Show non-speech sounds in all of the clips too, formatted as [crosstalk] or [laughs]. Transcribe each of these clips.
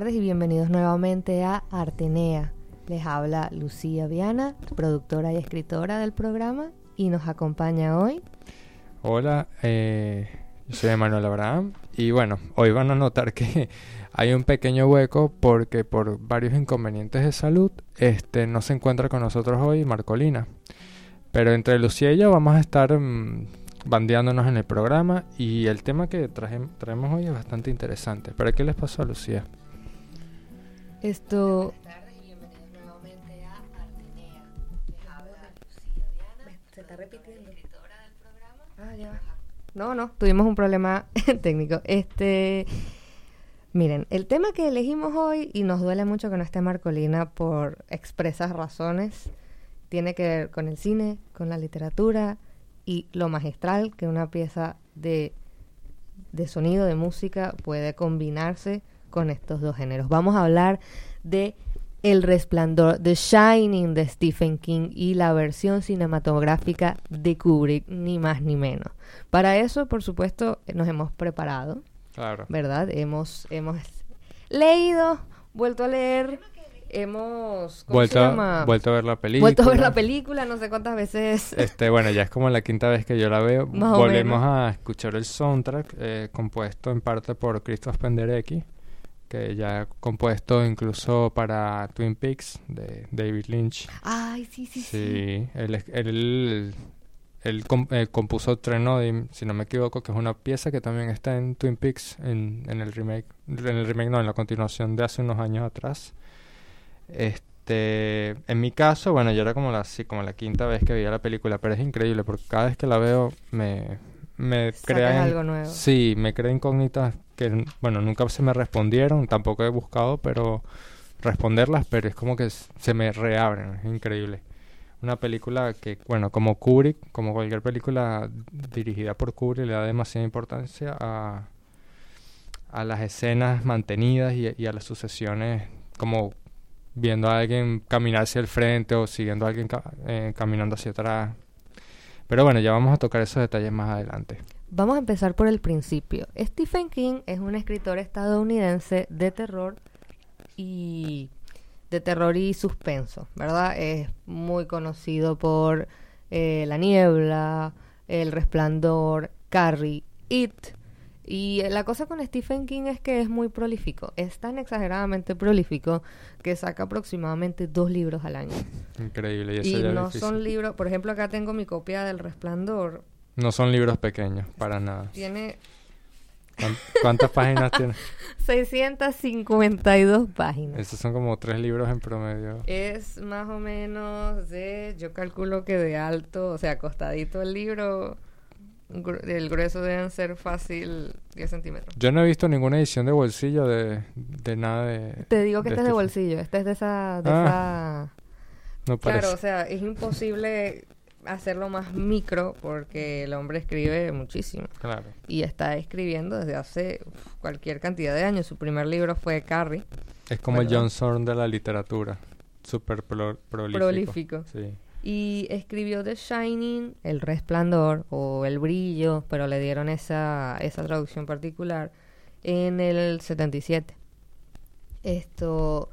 Tardes y bienvenidos nuevamente a Artenea. Les habla Lucía Viana, productora y escritora del programa, y nos acompaña hoy. Hola, eh, yo soy Emanuel Abraham y bueno, hoy van a notar que [laughs] hay un pequeño hueco porque por varios inconvenientes de salud este, no se encuentra con nosotros hoy Marcolina. Pero entre Lucía y yo vamos a estar mm, bandeándonos en el programa y el tema que traje- traemos hoy es bastante interesante. ¿Pero qué les pasó a Lucía? Esto. Se está repitiendo. Ah, ya. No, no, tuvimos un problema [laughs] técnico. Este. Miren, el tema que elegimos hoy, y nos duele mucho que no esté Marcolina por expresas razones, tiene que ver con el cine, con la literatura y lo magistral que una pieza de, de sonido, de música, puede combinarse con estos dos géneros. Vamos a hablar de El Resplandor, The Shining de Stephen King y la versión cinematográfica de Kubrick, ni más ni menos. Para eso, por supuesto, nos hemos preparado. Claro. ¿verdad? Hemos, hemos leído, vuelto a leer, hemos ¿cómo Vuelto, se a- llama? vuelto a ver la película. Vuelto a ver la película, no sé cuántas veces. Este, bueno, ya es como la quinta vez que yo la veo. [laughs] Más Volvemos a escuchar el soundtrack, eh, compuesto en parte por Christoph Penderecki, que ya ha compuesto incluso para Twin Peaks de David Lynch. Ay, sí, sí, sí. Sí, él, él, él com- eh, compuso Trenodim, si no me equivoco, que es una pieza que también está en Twin Peaks, en, en el remake, en el remake no, en la continuación de hace unos años atrás. Este, en mi caso, bueno, yo era como la, sí, como la quinta vez que veía la película, pero es increíble porque cada vez que la veo me, me crea algo nuevo. Sí, me crea incógnitas que, bueno, nunca se me respondieron, tampoco he buscado, pero responderlas, pero es como que se me reabren, es increíble. Una película que, bueno, como Kubrick, como cualquier película dirigida por Kubrick, le da demasiada importancia a, a las escenas mantenidas y, y a las sucesiones, como viendo a alguien caminar hacia el frente o siguiendo a alguien ca- eh, caminando hacia atrás. Pero bueno, ya vamos a tocar esos detalles más adelante. Vamos a empezar por el principio. Stephen King es un escritor estadounidense de terror y de terror y suspenso, ¿verdad? Es muy conocido por eh, La Niebla, El Resplandor, Carrie, It. Y eh, la cosa con Stephen King es que es muy prolífico. Es tan exageradamente prolífico que saca aproximadamente dos libros al año. Increíble. Y, eso Y ya no difícil. son libros, por ejemplo, acá tengo mi copia del Resplandor. No son libros pequeños, para nada. Tiene ¿Cuán- ¿Cuántas páginas tiene? [laughs] 652 páginas. Esos son como tres libros en promedio. Es más o menos de, yo calculo que de alto, o sea, acostadito el libro, el grueso deben ser fácil 10 centímetros. Yo no he visto ninguna edición de bolsillo de, de nada de... Te digo que de este es de Stephen- bolsillo, este es de esa... De Ah, No esa... parece. Claro, o sea, es imposible hacerlo más micro porque el hombre escribe muchísimo. Claro. Y está escribiendo desde hace uf, cualquier cantidad de años. Su primer libro fue Carrie. Es como el. John Zorn de la literatura. Súper pro- prolífico. Prolífico. Sí. Y escribió The Shining, El Resplandor o El Brillo, pero le dieron esa, esa traducción particular. en el 77. Esto,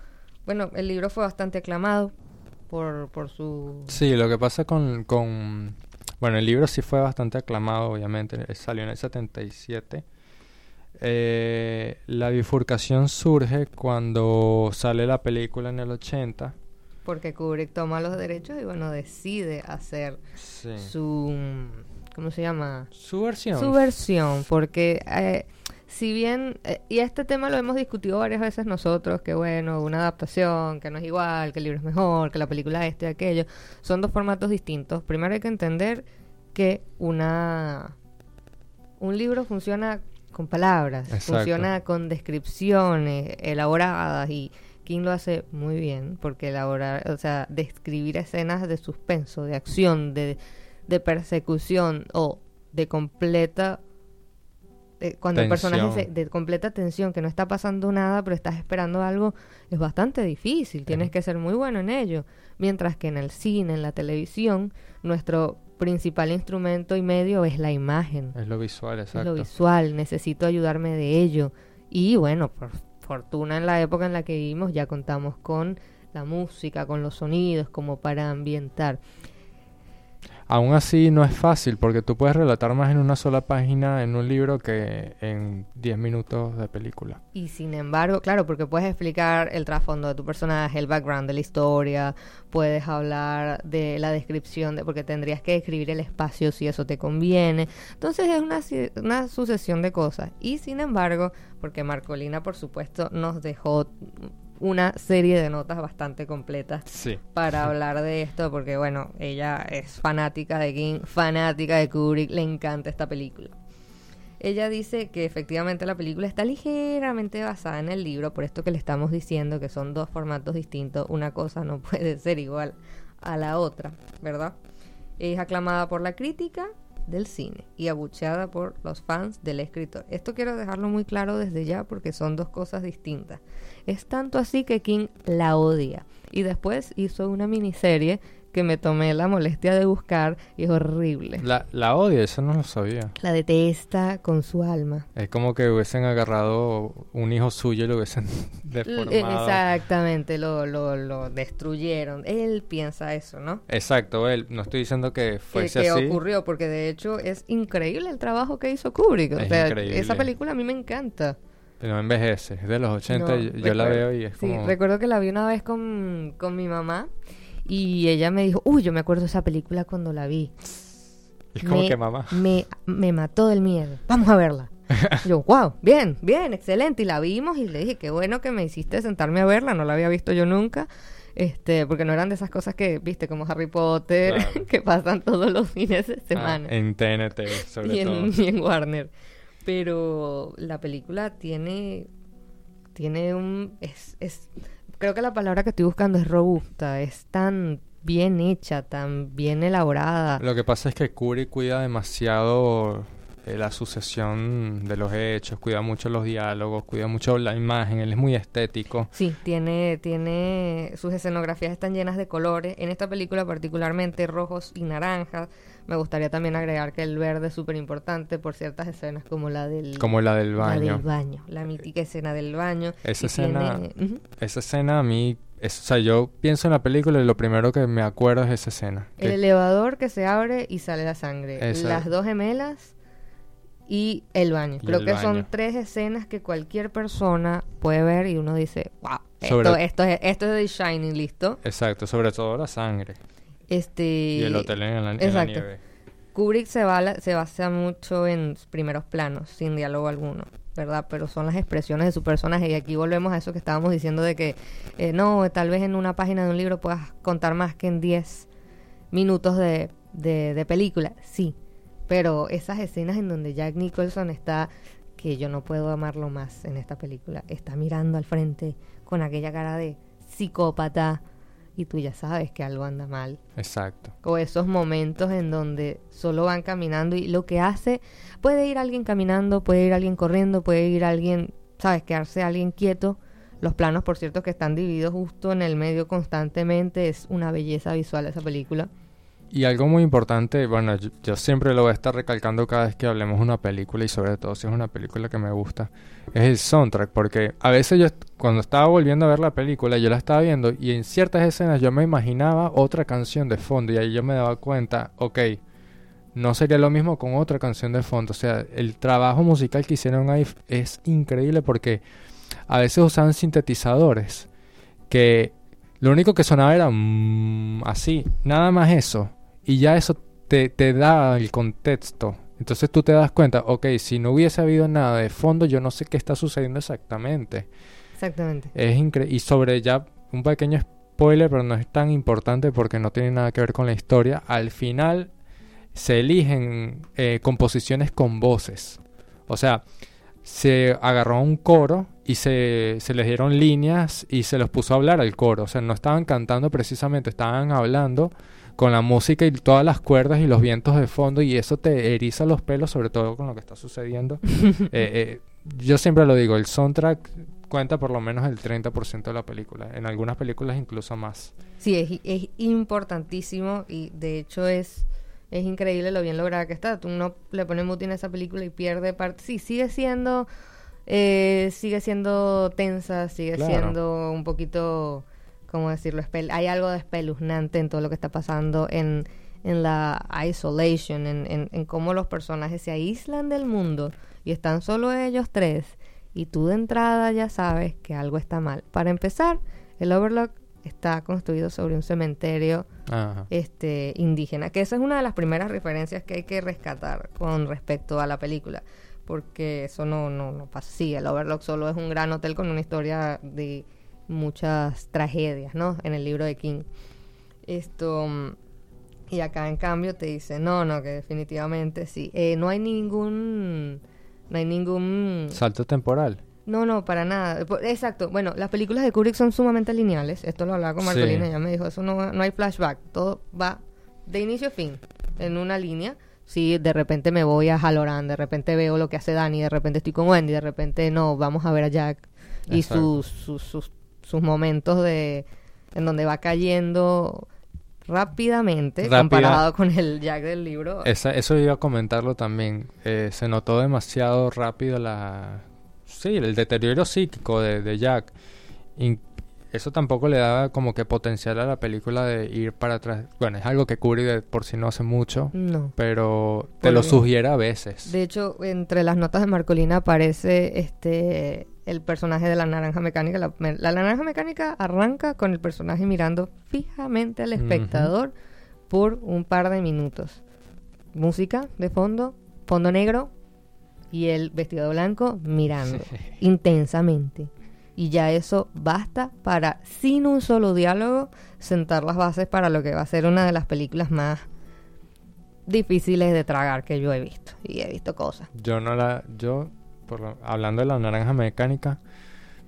bueno, el libro fue bastante aclamado por, por su... Sí, lo que pasa con, con... Bueno, el libro sí fue bastante aclamado, obviamente, salió en el 77. Eh, la bifurcación surge cuando sale la película en el 80. Porque Kubrick toma los derechos y bueno, decide hacer su... ¿Cómo se llama? Su versión. Su versión, porque eh, si bien, eh, y este tema lo hemos discutido varias veces nosotros, que bueno, una adaptación, que no es igual, que el libro es mejor, que la película este y aquello, son dos formatos distintos. Primero hay que entender que una un libro funciona con palabras, funciona con descripciones elaboradas y King lo hace muy bien porque elaborar, o sea, describir escenas de suspenso, de acción, de, de persecución o de completa cuando el personaje se, de completa tensión, que no está pasando nada, pero estás esperando algo, es bastante difícil. Tienes que ser muy bueno en ello. Mientras que en el cine, en la televisión, nuestro principal instrumento y medio es la imagen. Es lo visual, exacto. Es lo visual, necesito ayudarme de ello. Y bueno, por fortuna en la época en la que vivimos ya contamos con la música, con los sonidos, como para ambientar. Aún así no es fácil porque tú puedes relatar más en una sola página en un libro que en 10 minutos de película. Y sin embargo, claro, porque puedes explicar el trasfondo de tu personaje, el background de la historia, puedes hablar de la descripción, de porque tendrías que describir el espacio si eso te conviene. Entonces es una, una sucesión de cosas. Y sin embargo, porque Marcolina por supuesto nos dejó una serie de notas bastante completas para [laughs] hablar de esto, porque bueno, ella es fanática de King, fanática de Kubrick, le encanta esta película. Ella dice que efectivamente la película está ligeramente basada en el libro, por esto que le estamos diciendo que son dos formatos distintos, una cosa no [laughs] puede ser igual a la otra, ¿verdad? Es aclamada por la crítica del cine y abucheada por los fans del escritor. Esto quiero dejarlo muy claro desde ya porque son dos cosas distintas. Es tanto así que King la odia y después hizo una miniserie que me tomé la molestia de buscar y es horrible. La, la odia, eso no lo sabía. La detesta con su alma. Es como que hubiesen agarrado un hijo suyo y lo hubiesen [laughs] deformado. Exactamente, lo, lo, lo destruyeron. Él piensa eso, ¿no? Exacto, él. No estoy diciendo que fuese que, que ocurrió, porque de hecho es increíble el trabajo que hizo Kubrick. o sea, esa película a mí me encanta. Pero envejece, es de los 80, yo, la veo y es como... Sí, recuerdo que la vi una vez con, con mi mamá y ella me dijo, uy, yo me acuerdo de esa película cuando la vi. Es como que mamá. Me, me mató del miedo. Vamos a verla. [laughs] yo, wow, bien, bien, excelente. Y la vimos y le dije, qué bueno que me hiciste sentarme a verla. No la había visto yo nunca. Este, porque no eran de esas cosas que, viste, como Harry Potter, [laughs] que pasan todos los fines de ah, semana. en TNT, sobre y todo. [laughs] y en Warner. Pero la película tiene, tiene un, es, es creo que la palabra que estoy buscando es robusta, es tan bien hecha, tan bien elaborada. Lo que pasa es que Kubrick cuida demasiado eh, la sucesión de los hechos, cuida mucho los diálogos, cuida mucho la imagen, él es muy estético. Sí, tiene, tiene, sus escenografías están llenas de colores, en esta película particularmente rojos y naranjas, me gustaría también agregar que el verde es súper importante por ciertas escenas como la del... Como la del baño. La del baño, la mítica escena del baño. Esa escena, esa escena a mí... o sea, yo pienso en la película y lo primero que me acuerdo es esa escena. El elevador que se abre y sale la sangre. Las dos gemelas y el baño. Creo que son tres escenas que cualquier persona puede ver y uno dice, wow, esto, esto, es, esto es The Shining, listo. Exacto, sobre todo la sangre. Este, y el hotel en la, en la nieve. Kubrick se, va, se basa mucho en primeros planos, sin diálogo alguno, ¿verdad? Pero son las expresiones de su personaje. Y aquí volvemos a eso que estábamos diciendo de que, eh, no, tal vez en una página de un libro puedas contar más que en 10 minutos de, de, de película. Sí, pero esas escenas en donde Jack Nicholson está, que yo no puedo amarlo más en esta película, está mirando al frente con aquella cara de psicópata y tú ya sabes que algo anda mal. Exacto. O esos momentos en donde solo van caminando y lo que hace, puede ir alguien caminando, puede ir alguien corriendo, puede ir alguien, sabes, quedarse alguien quieto. Los planos, por cierto, que están divididos justo en el medio constantemente, es una belleza visual esa película. Y algo muy importante, bueno, yo, siempre lo voy a estar recalcando cada vez que hablemos de una película y sobre todo si es una película que me gusta, es el soundtrack, porque a veces yo cuando estaba volviendo a ver la película, yo la estaba viendo y en ciertas escenas yo me imaginaba otra canción de fondo y ahí yo me daba cuenta, ok, no sería lo mismo con otra canción de fondo, o sea, el trabajo musical que hicieron ahí es increíble porque a veces usaban sintetizadores que lo único que sonaba era mm, así, nada más eso. Y ya eso te, te da el contexto. Entonces tú te das cuenta, ok, si no hubiese habido nada de fondo, yo no sé qué está sucediendo exactamente. Exactamente. Es increíble. Y sobre ya un pequeño spoiler, pero no es tan importante porque no tiene nada que ver con la historia. Al final se eligen eh, composiciones con voces. O sea, se agarró un coro y se, se les dieron líneas y se los puso a hablar al coro. O sea, no estaban cantando precisamente, estaban hablando con la música y todas las cuerdas y los vientos de fondo y eso te eriza los pelos, sobre todo con lo que está sucediendo. [laughs] Eh, eh, yo siempre lo digo, el soundtrack cuenta por lo menos el 30% de la película, en algunas películas incluso más. Sí, es, es importantísimo y de hecho es es increíble lo bien lograda que está. Tú no le pones mutin a esa película y pierde parte. Sí, sigue siendo, eh, sigue siendo tensa, sigue siendo un poquito, ¿cómo decirlo? Hay algo de espeluznante en todo lo que está pasando en, en la isolation, en, en, en cómo los personajes se aíslan del mundo y están solo ellos tres. Y tú de entrada ya sabes que algo está mal. Para empezar, el Overlock está construido sobre un cementerio este indígena, que esa es una de las primeras referencias que hay que rescatar con respecto a la película, porque eso no, no, no pasa así, el Overlook solo es un gran hotel con una historia de muchas tragedias, ¿no? En el libro de King. Esto... Y acá en cambio te dice, no, no, que definitivamente sí. Eh, no hay ningún... No hay ningún... Salto temporal. No, no, para nada. Exacto. Bueno, las películas de Kubrick son sumamente lineales. Esto lo hablaba con Marcolina, ella me dijo, eso no, no hay flashback. Todo va de inicio a fin, en una línea. Si de repente me voy a Halloran, de repente veo lo que hace Dani, de repente estoy con Wendy, de repente no, vamos a ver a Jack y sus, sus, sus, momentos de en donde va cayendo rápidamente comparado con el Jack del libro. eso iba a comentarlo también. Eh, se notó demasiado rápido la sí, el deterioro psíquico de, Jack. Eso tampoco le daba como que potencial a la película de ir para atrás. Bueno, es algo que cubre por si no hace mucho. No. Pero te lo sugiere a veces. De hecho, entre las notas de Marcolina aparece este el personaje de la naranja mecánica. La, naranja mecánica arranca con el personaje mirando fijamente al espectador por un par de minutos. Música de fondo, fondo negro, y el vestido blanco mirando [laughs] intensamente. Y ya eso basta para, sin un solo diálogo, sentar las bases para lo que va a ser una de las películas más difíciles de tragar que yo he visto. Y he visto cosas. Yo no la... Yo, por hablando de la naranja mecánica,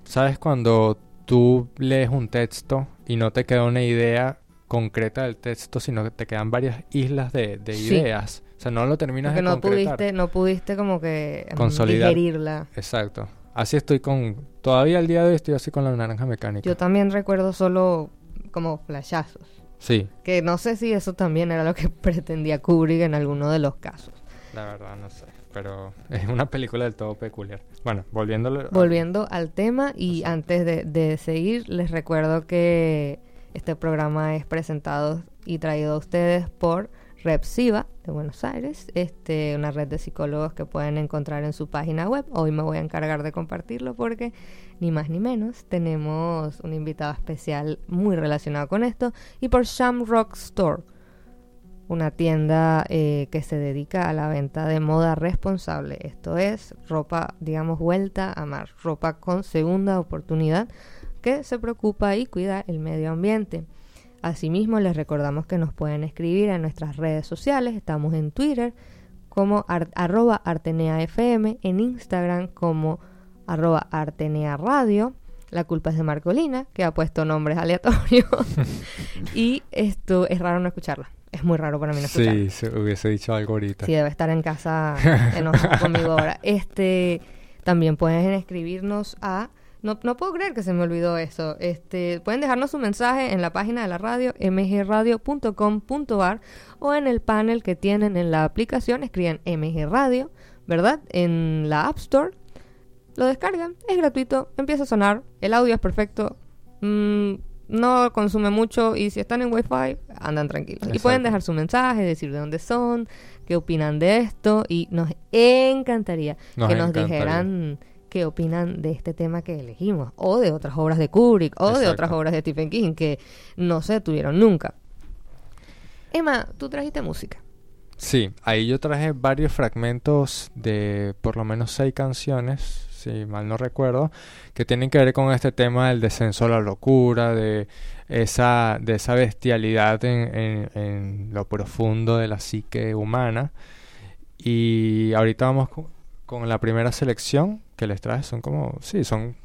¿sabes cuando tú lees un texto y no te queda una idea concreta del texto, sino que te quedan varias islas de, ideas? O sea, no lo terminas Porque de no pudiste, no pudiste como que mm, digerirla. Exacto. Así estoy con... Todavía al día de hoy estoy así con la naranja mecánica. Yo también recuerdo solo como flashazos. Sí. Que no sé si eso también era lo que [laughs] pretendía Kubrick en alguno de los casos. La verdad no sé. Pero es una película del todo peculiar. Bueno, volviendo Volviendo al tema y antes de, de seguir, les recuerdo que este programa es presentado y traído a ustedes por Repsiva de Buenos Aires, este, una red de psicólogos que pueden encontrar en su página web. Hoy me voy a encargar de compartirlo porque ni más ni menos tenemos un invitado especial muy relacionado con esto y por Shamrock Store, una tienda eh, que se dedica a la venta de moda responsable. Esto es ropa, digamos, vuelta a mar, ropa con segunda oportunidad que se preocupa y cuida el medio ambiente. Asimismo, les recordamos que nos pueden escribir en nuestras redes sociales. Estamos en Twitter como arroba arteneafm, en Instagram como arroba artenearadio. La culpa es de Marcolina, que ha puesto nombres aleatorios. [laughs] y esto es raro no escucharla. Es muy raro para mí no escucharla. Sí, se hubiese dicho algo ahorita. Sí, debe estar en casa [laughs] conmigo ahora. Este, también pueden escribirnos a No, no, puedo creer que se me olvidó eso. Este, pueden dejarnos su mensaje en la página de la radio, mgradio.com.ar o en el panel que tienen en la aplicación, escriben MG Radio, ¿verdad? En la App Store. Lo descargan, es gratuito, empieza a sonar, el audio es perfecto, mm, no consume mucho y si están en Wi-Fi, andan tranquilos. Y pueden dejar su mensaje, decir de dónde son, qué opinan de esto y nos encantaría que nos dijeran qué opinan de este tema que elegimos, o de otras obras de Kubrick, o de otras obras de Stephen King que no se tuvieron nunca. Emma, tú trajiste música. Sí, ahí yo traje varios fragmentos de por lo menos seis canciones, si mal no recuerdo, que tienen que ver con este tema del descenso a la locura, de esa, de esa bestialidad en, en lo profundo de la psique humana. Y ahorita vamos con, con la primera selección que les traje. Son como, sí, son,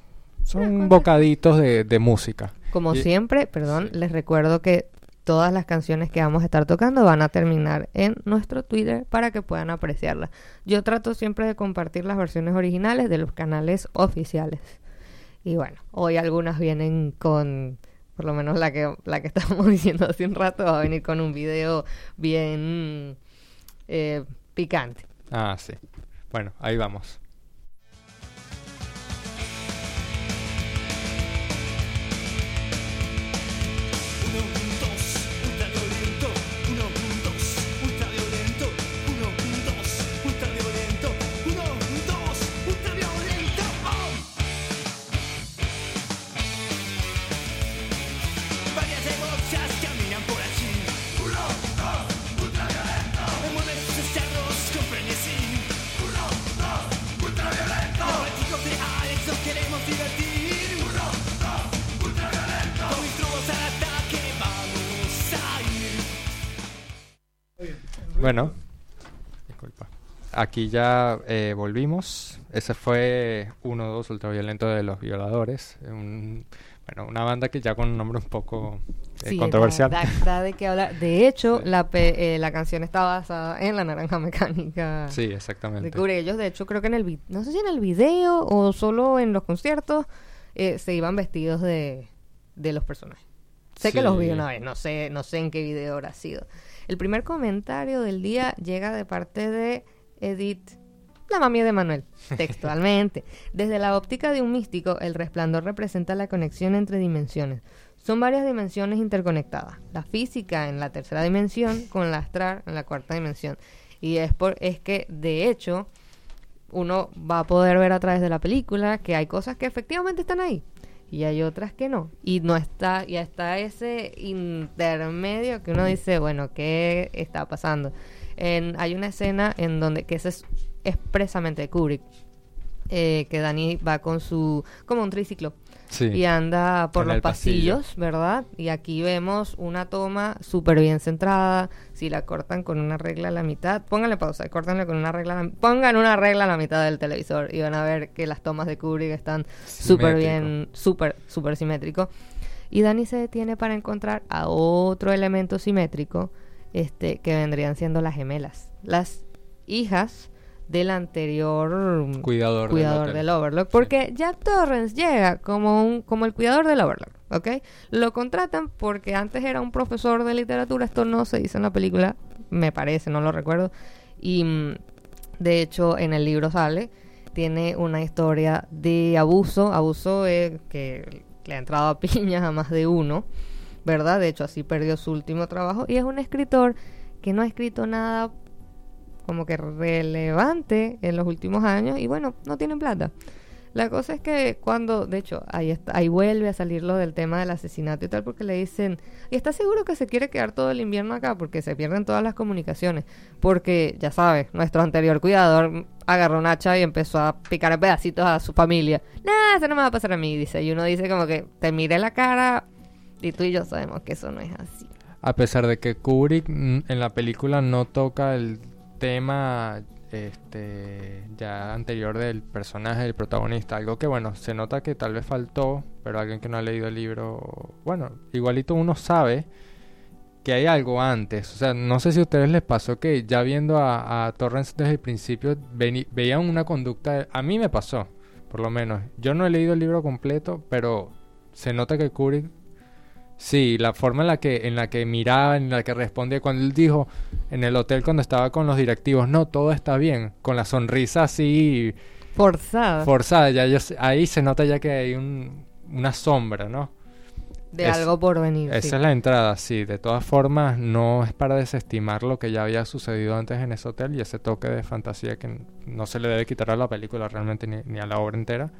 son bocaditos de, de música. Como siempre, perdón, les recuerdo que todas las canciones que vamos a estar tocando van a terminar en nuestro Twitter para que puedan apreciarlas. Yo trato siempre de compartir las versiones originales de los canales oficiales. Y bueno, hoy algunas vienen con, por lo menos la que, la que [laughs] estábamos diciendo hace un rato, va a venir con un video bien eh, picante. Ah, sí. Bueno, ahí vamos. Bueno, disculpa. Aquí ya eh, volvimos. Ese fue uno dos ultraviolento de los violadores. bueno, una banda que ya con un nombre un poco eh, controversial. de que hablar. De hecho, la, eh, la canción está basada en la naranja mecánica. Sí, exactamente. De ellos, de hecho, creo que en el no sé si en el video o solo en los conciertos se iban vestidos de, de los personajes. Sé que los vi una vez, no sé, no sé en qué video habrá sido. El primer comentario del día llega de parte de Edith, la mami de Manuel, [laughs] textualmente. Desde la óptica de un místico, el resplandor representa la conexión entre dimensiones. Son varias dimensiones interconectadas. La física en la tercera dimensión con la astral en la cuarta dimensión. Y es, por, es que, de hecho, uno va a poder ver a través de la película que hay cosas que efectivamente están ahí y hay otras que no. Y no está, y está ese intermedio que uno dice, bueno, ¿qué está pasando? Hay una escena en donde, que es expresamente de Kubrick, eh, que Dani va con su, como un triciclo, y anda por los pasillos, ¿verdad? Y aquí vemos una toma súper bien centrada. Si la cortan con una regla a la mitad, pónganle pausa, córtanle con una regla, pongan una regla a la mitad del televisor y van a ver que las tomas de Kubrick están súper bien, súper, súper simétrico. Y Dani se detiene para encontrar a otro elemento simétrico, este, que vendrían siendo las gemelas. Las hijas del anterior cuidador, del, Overlock, porque Jack Torrance llega como un como el cuidador del Overlock, ¿ok? Lo contratan porque antes era un profesor de literatura, esto no se dice en la película, me parece, no lo recuerdo, y mm, de hecho en el libro sale, tiene una historia de abuso, abuso que le ha entrado a [laughs] piñas a más de uno, ¿verdad? De hecho así perdió su último trabajo y es un escritor que no ha escrito nada como que relevante en los últimos años y bueno, no tienen plata. La cosa es que cuando, de hecho, ahí, está, ahí vuelve a salir lo del tema del asesinato y tal, porque le dicen, ¿y está seguro que se quiere quedar todo el invierno acá? Porque se pierden todas las comunicaciones. Porque, ya sabes, nuestro anterior cuidador agarró un hacha y empezó a picar pedacitos a su familia. Nada, eso no me va a pasar a mí, dice. Y uno dice como que te mire la cara y tú y yo sabemos que eso no es así. A pesar de que Kubrick mm, en la película no toca el tema este ya anterior del personaje del protagonista algo que bueno se nota que tal vez faltó pero alguien que no ha leído el libro bueno igualito uno sabe que hay algo antes o sea no sé si a ustedes les pasó que ya viendo a, a desde el principio veían una conducta a mí me pasó por lo menos. Yo no he leído el libro completo, pero se nota que Kubrick Sí, la forma en la que en la que miraba, en la que respondía cuando él dijo en el hotel cuando estaba con los directivos, "No, todo está bien", con la sonrisa así forzada. Forzada, ya ahí se nota ya que hay un, una sombra, ¿no? De algo por venir. Esa es la entrada, sí. De todas formas, no es para desestimar lo que ya había sucedido antes en ese hotel y ese toque de fantasía que no se le debe quitar a la película realmente ni, ni a la obra entera.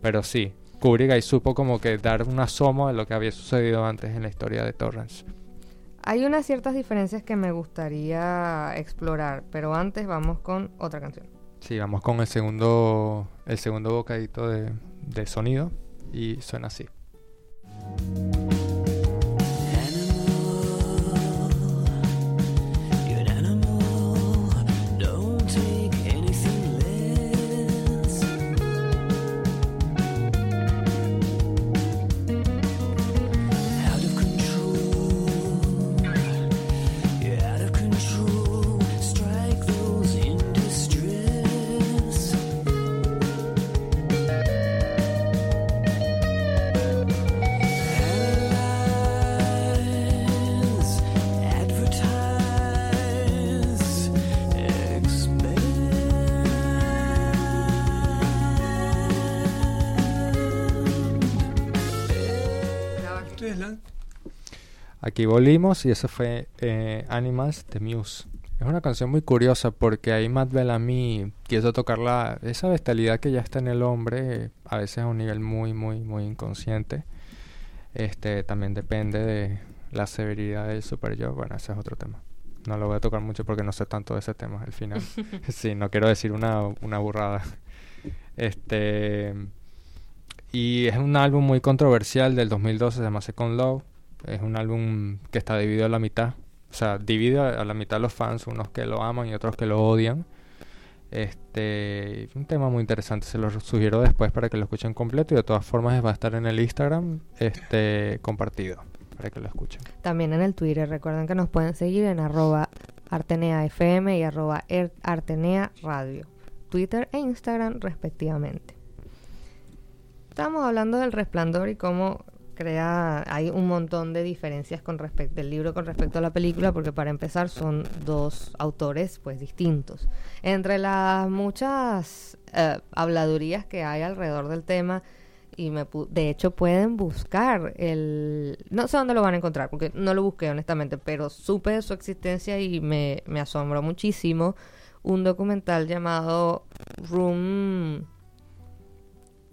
Pero sí, Kubrick supo como que dar un asomo de lo que había sucedido antes en la historia de Torrance. Hay unas ciertas diferencias que me gustaría explorar, pero antes vamos con otra canción. Sí, vamos con el segundo, el segundo bocadito de, de sonido y suena así. Aquí volvimos y eso fue eh, Animals de Muse. Es una canción muy curiosa porque ahí Matt Bellamy quiso tocar la, esa bestialidad que ya está en el hombre, a veces a un nivel muy, muy, muy inconsciente. Este también depende de la severidad del super yo. Bueno, ese es otro tema. No lo voy a tocar mucho porque no sé tanto de ese tema al final. [laughs] [laughs] sí, no quiero decir una, una burrada. Este. Y es un álbum muy controversial del 2012, se llama Second Love es un álbum que está dividido a la mitad. O sea, divide a la mitad los fans, unos que lo aman y otros que lo odian. Este, un tema muy interesante, se lo sugiero después para que lo escuchen completo y de todas formas va a estar en el Instagram este [laughs] compartido para que lo escuchen. También en el Twitter, recuerden que nos pueden seguir en arroba arteneafm y arroba er, artenea radio, Twitter e Instagram respectivamente. Estamos hablando del resplandor y cómo crea, hay un montón de diferencias con respecto del libro con respecto a la película, porque para empezar son dos autores pues distintos. Entre las muchas eh, habladurías que hay alrededor del tema, y me de hecho pueden buscar el no sé dónde lo van a encontrar porque no lo busqué honestamente pero supe de su existencia y me asombró muchísimo un documental llamado Room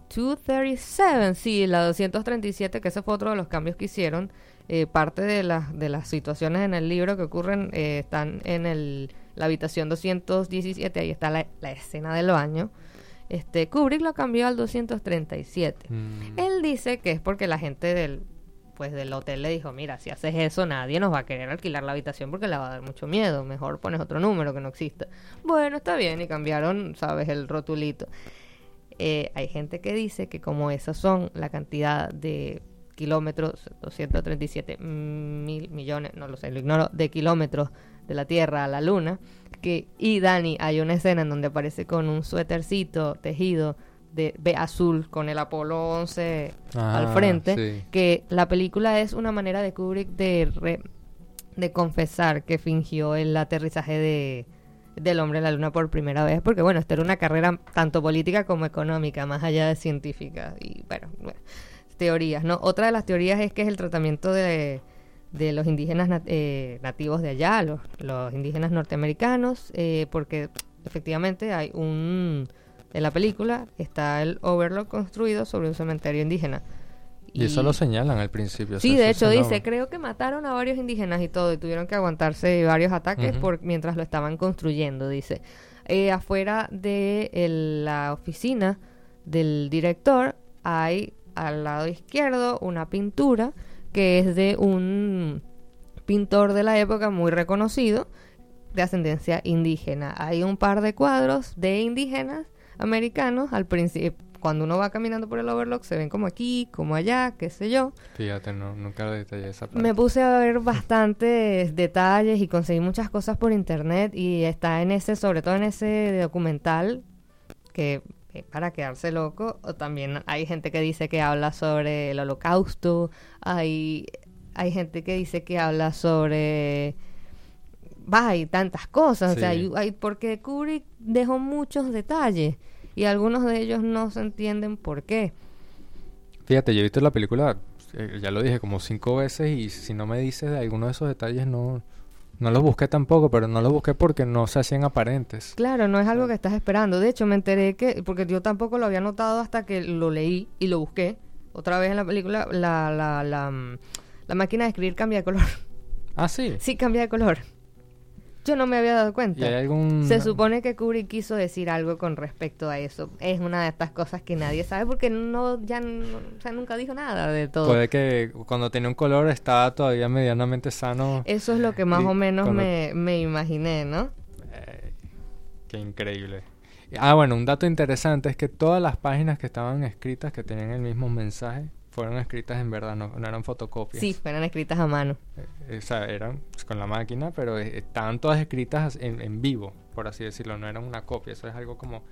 237, sí, la 237, que ese fue otro de los cambios que hicieron. Eh, parte de, las de las situaciones en el libro que ocurren eh, están en el, la habitación 217, ahí está la, la, escena del baño. Este, Kubrick lo cambió al 237. Mm. Él dice que es porque la gente del, pues del hotel le dijo, mira, si haces eso nadie nos va a querer alquilar la habitación porque le va a dar mucho miedo, mejor pones otro número que no exista. Bueno, está bien, y cambiaron, sabes, el rotulito. Eh, hay gente que dice que como esas son la cantidad de kilómetros, 237 mil millones, no lo sé, lo ignoro, de kilómetros de la Tierra a la Luna, que, y Dani, hay una escena en donde aparece con un suétercito tejido de, azul con el Apolo 11 al ah, frente, que la película es una manera de Kubrick de, de confesar que fingió el aterrizaje de del hombre en la luna por primera vez, porque bueno, esta era una carrera tanto política como económica, más allá de científica. Y bueno, teorías, ¿no? Otra de las teorías es que es el tratamiento de, de los indígenas eh, nativos de allá, los, los indígenas norteamericanos, eh, porque efectivamente hay un... En la película está el Overlook construido sobre un cementerio indígena. Y, eso lo señalan al principio. Sí, de hecho dice, creo que mataron a varios indígenas y todo, y tuvieron que aguantarse varios ataques por, mientras lo estaban construyendo, dice. Eh, afuera de la oficina del director hay al lado izquierdo una pintura que es de un pintor de la época muy reconocido de ascendencia indígena. Hay un par de cuadros de indígenas americanos al principio cuando uno va caminando por el Overlook se ven como aquí, como allá, qué sé yo. Fíjate, no, nunca detallé esa parte. Me puse a ver bastantes detalles y conseguí muchas cosas por internet y está en ese, sobre todo en ese documental, que eh, para quedarse loco, o también hay gente que dice que habla sobre el holocausto, hay, hay gente que dice que habla sobre... Va, hay tantas cosas, o sea, hay, porque Kubrick dejó muchos detalles y algunos de ellos no se entienden por qué. Fíjate, yo he visto la película, eh, ya lo dije, como cinco veces y si no me dices de alguno de esos detalles no, no los busqué tampoco, pero no los busqué porque no se hacían aparentes. Claro, no es algo que estás esperando. De hecho, me enteré que, porque yo tampoco lo había notado hasta que lo leí y lo busqué. Otra vez en la película, la, la, la, mm, la máquina de escribir cambia de color. Ah, sí. Sí, cambia de color. Yo no me había dado cuenta. Se supone que Kubrick quiso decir algo con respecto a eso. Es una de estas cosas que nadie sabe porque no ya nunca dijo nada de todo. Puede que cuando tenía un color estaba todavía medianamente sano. Eso es lo que más o menos me, me, imaginé, ¿no? Eh, qué increíble. Ah, bueno, un dato interesante es que todas las páginas que estaban escritas que tenían el mismo mensaje fueron escritas en verdad, no, eran fotocopias. Sí, fueron escritas a mano. Eh, o sea, eran con la máquina, pero estaban todas escritas en, en, vivo, por así decirlo, no eran una copia. Eso es algo como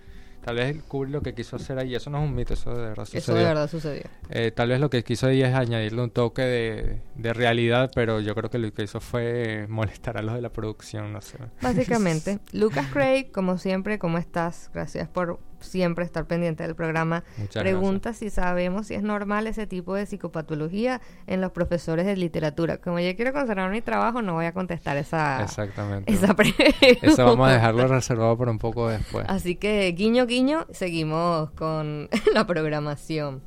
Tal vez Kubrick lo que quiso hacer ahí, eso no es un mito, eso de verdad sucedió. Eso de verdad sucedió. Eh, tal vez lo que quiso ahí es añadirle un toque de, de, realidad, pero yo creo que lo que hizo fue [laughs] molestar a los de la producción, no sé. Básicamente. [laughs] Lucas Craig, como siempre, ¿cómo estás? Gracias por siempre estar pendiente del programa. Muchas Pregunta si sabemos si es normal ese tipo de psicopatología en los profesores de literatura. Como yo quiero conservar mi trabajo, no voy a contestar esa, Exactamente. esa pregunta. Eso vamos a dejarlo reservado por un poco después. Así que, guiño, guiño, seguimos con [laughs] la programación.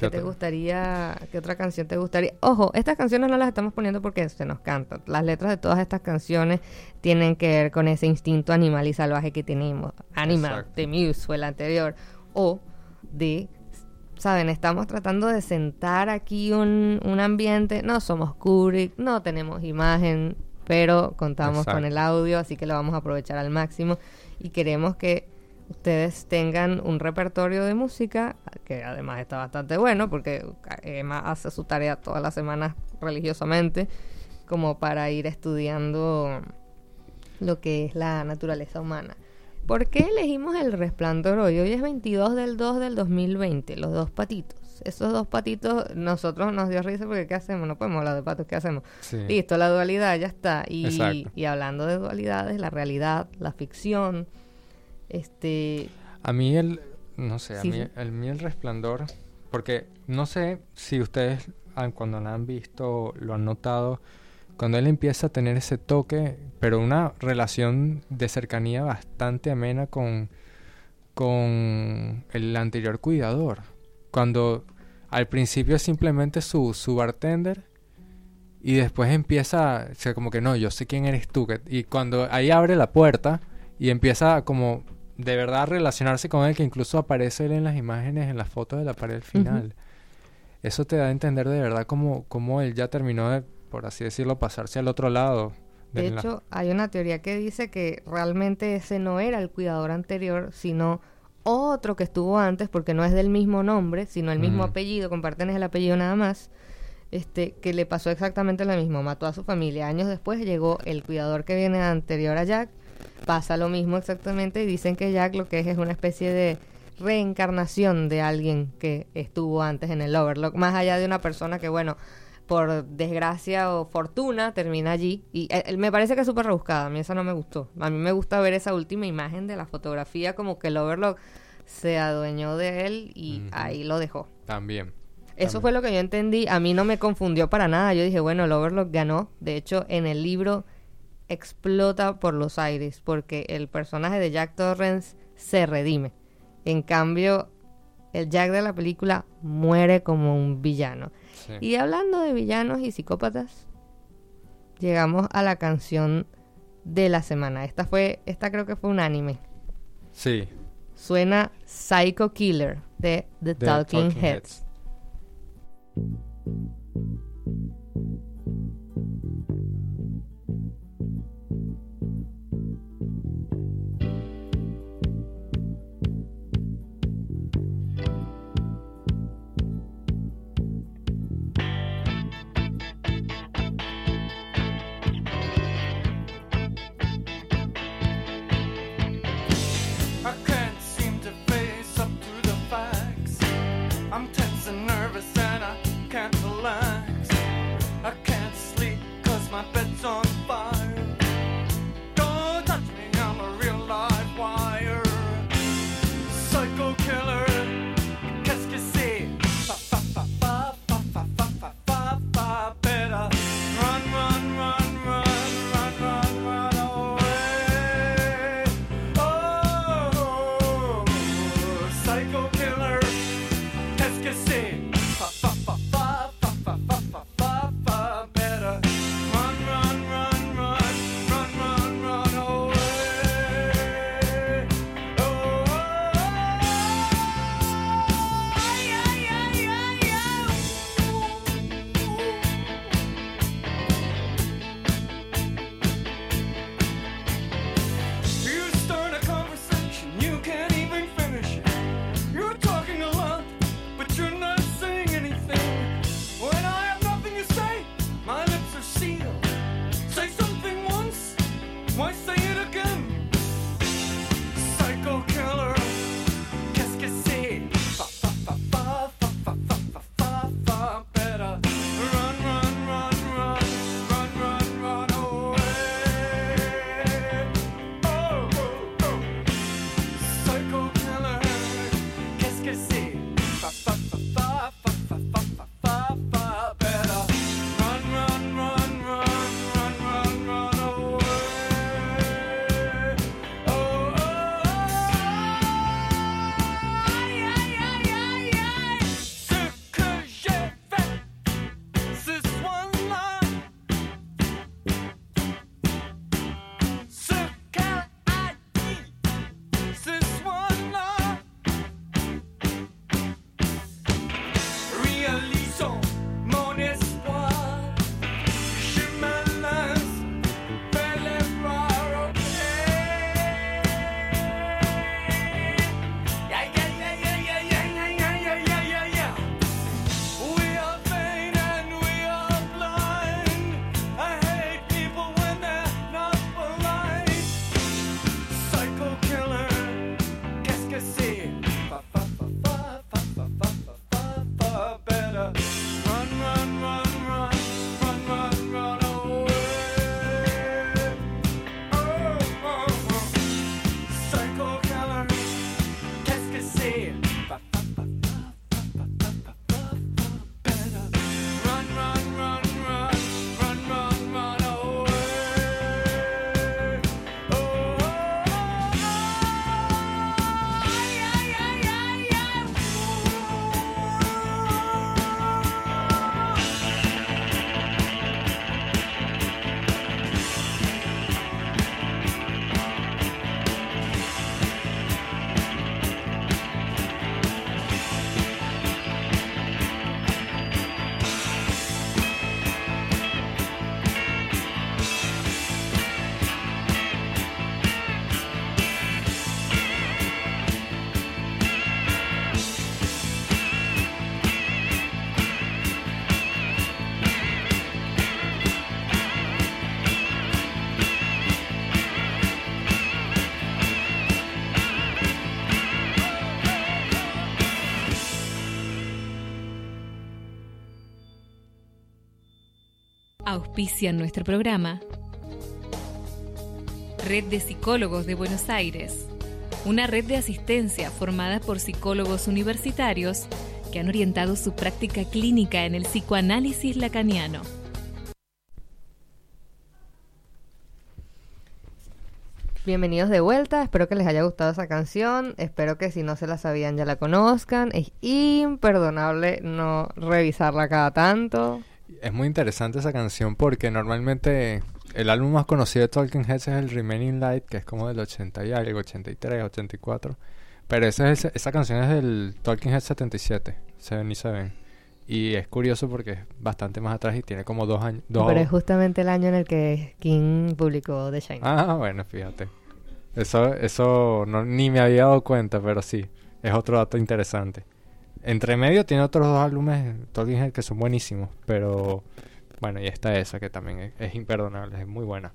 ¿Qué, te gustaría? ¿Qué otra canción te gustaría? Ojo, estas canciones no las estamos poniendo porque se nos cantan. Las letras de todas estas canciones tienen que ver con ese instinto animal y salvaje que tenemos. Animal, de Muse fue el anterior. O de, ¿saben? Estamos tratando de sentar aquí un, un ambiente. No somos Kubrick, no tenemos imagen, pero contamos con el audio, así que lo vamos a aprovechar al máximo. Y queremos que ustedes tengan un repertorio de música, que además está bastante bueno, porque Emma hace su tarea todas las semanas religiosamente, como para ir estudiando lo que es la naturaleza humana. ¿Por qué elegimos el resplandor hoy? Hoy es 22 del 2 del 2020, los dos patitos. Esos dos patitos, nosotros nos dio risa porque ¿qué hacemos? No podemos hablar de patos, ¿qué hacemos? Listo, la dualidad ya está. Y, y hablando de dualidades, la realidad, la ficción, este... A mí el, no sé, a mí, el, mí el resplandor, porque no sé si ustedes cuando la han visto lo han notado, cuando él empieza a tener ese toque, pero una relación de cercanía bastante amena con, con el anterior cuidador. Cuando al principio es simplemente su, su bartender y después empieza, o sea, como que no, yo sé quién eres tú. y cuando ahí abre la puerta y empieza como de verdad relacionarse con él, que incluso aparece él en las imágenes, en las fotos de la pared final. Eso te da a entender de verdad cómo, cómo él ya terminó de, por así decirlo, pasarse al otro lado. De, hecho, hay una teoría que dice que realmente ese no era el cuidador anterior, sino otro que estuvo antes, porque no es del mismo nombre, sino el mismo apellido, comparten el apellido nada más, este, que le pasó exactamente lo mismo, mató a su familia. Años después llegó el cuidador que viene anterior a Jack, pasa lo mismo exactamente y dicen que Jack lo que es es una especie de reencarnación de alguien que estuvo antes en el Overlock, más allá de una persona que, bueno, por desgracia o fortuna termina allí. Y eh, me parece que es súper rebuscada, a mí esa no me gustó. A mí me gusta ver esa última imagen de la fotografía como que el Overlock se adueñó de él y ahí lo dejó. También. Eso fue lo que yo entendí. A mí no me confundió para nada. Yo dije, bueno, el Overlock ganó. De hecho, en el libro explota por los aires, porque el personaje de Jack Torrance se redime. En cambio, el Jack de la película muere como un villano. Y hablando de villanos y psicópatas, llegamos a la canción de la semana. Esta fue, esta creo que fue un anime. Sí. Suena Psycho Killer de The, Talking, Heads. Heads. thank you Auspicia nuestro programa. Red de Psicólogos de Buenos Aires. Una red de asistencia formada por psicólogos universitarios que han orientado su práctica clínica en el psicoanálisis lacaniano. Bienvenidos de vuelta, espero que les haya gustado esa canción, espero que si no se la sabían ya la conozcan, es imperdonable no revisarla cada tanto es muy interesante esa canción porque normalmente el álbum más conocido de Talking Heads es el Remaining Light, que es como del 80 y algo, 83, 84. Pero esa, es, esa canción es del Talking Heads 77, Seven y Seven. Y es curioso porque es bastante más atrás y tiene como dos años. Pero es justamente el año en el que King publicó The Shine. Ah, bueno, fíjate. Eso, eso no, ni me había dado cuenta, pero sí, es otro dato interesante. Entre medio tiene otros dos álbumes Head que son buenísimos, pero bueno, y está esa que también es, imperdonable, es muy buena.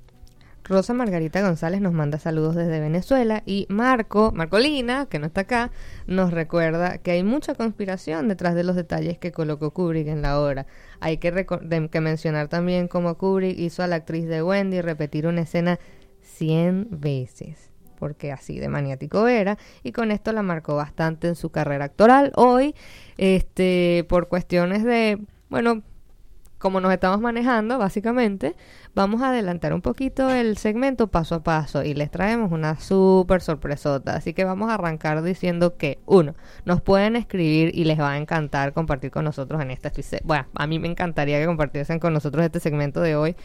Rosa Margarita González nos manda saludos desde Venezuela y Marco, Marcolina, que no está acá, nos recuerda que hay mucha conspiración detrás de los detalles que colocó Kubrick en la obra. Hay que, que mencionar también cómo Kubrick hizo a la actriz de Wendy repetir una escena 100 veces porque así de maniático era, y con esto la marcó bastante en su carrera actoral. Hoy, este, por cuestiones de, bueno, como nos estamos manejando, básicamente, vamos a adelantar un poquito el segmento paso a paso y les traemos una súper sorpresota. Así que vamos a arrancar diciendo que, uno, nos pueden escribir y les va a encantar compartir con nosotros en esta. Bueno, a mí me encantaría que compartiesen con nosotros este segmento de hoy.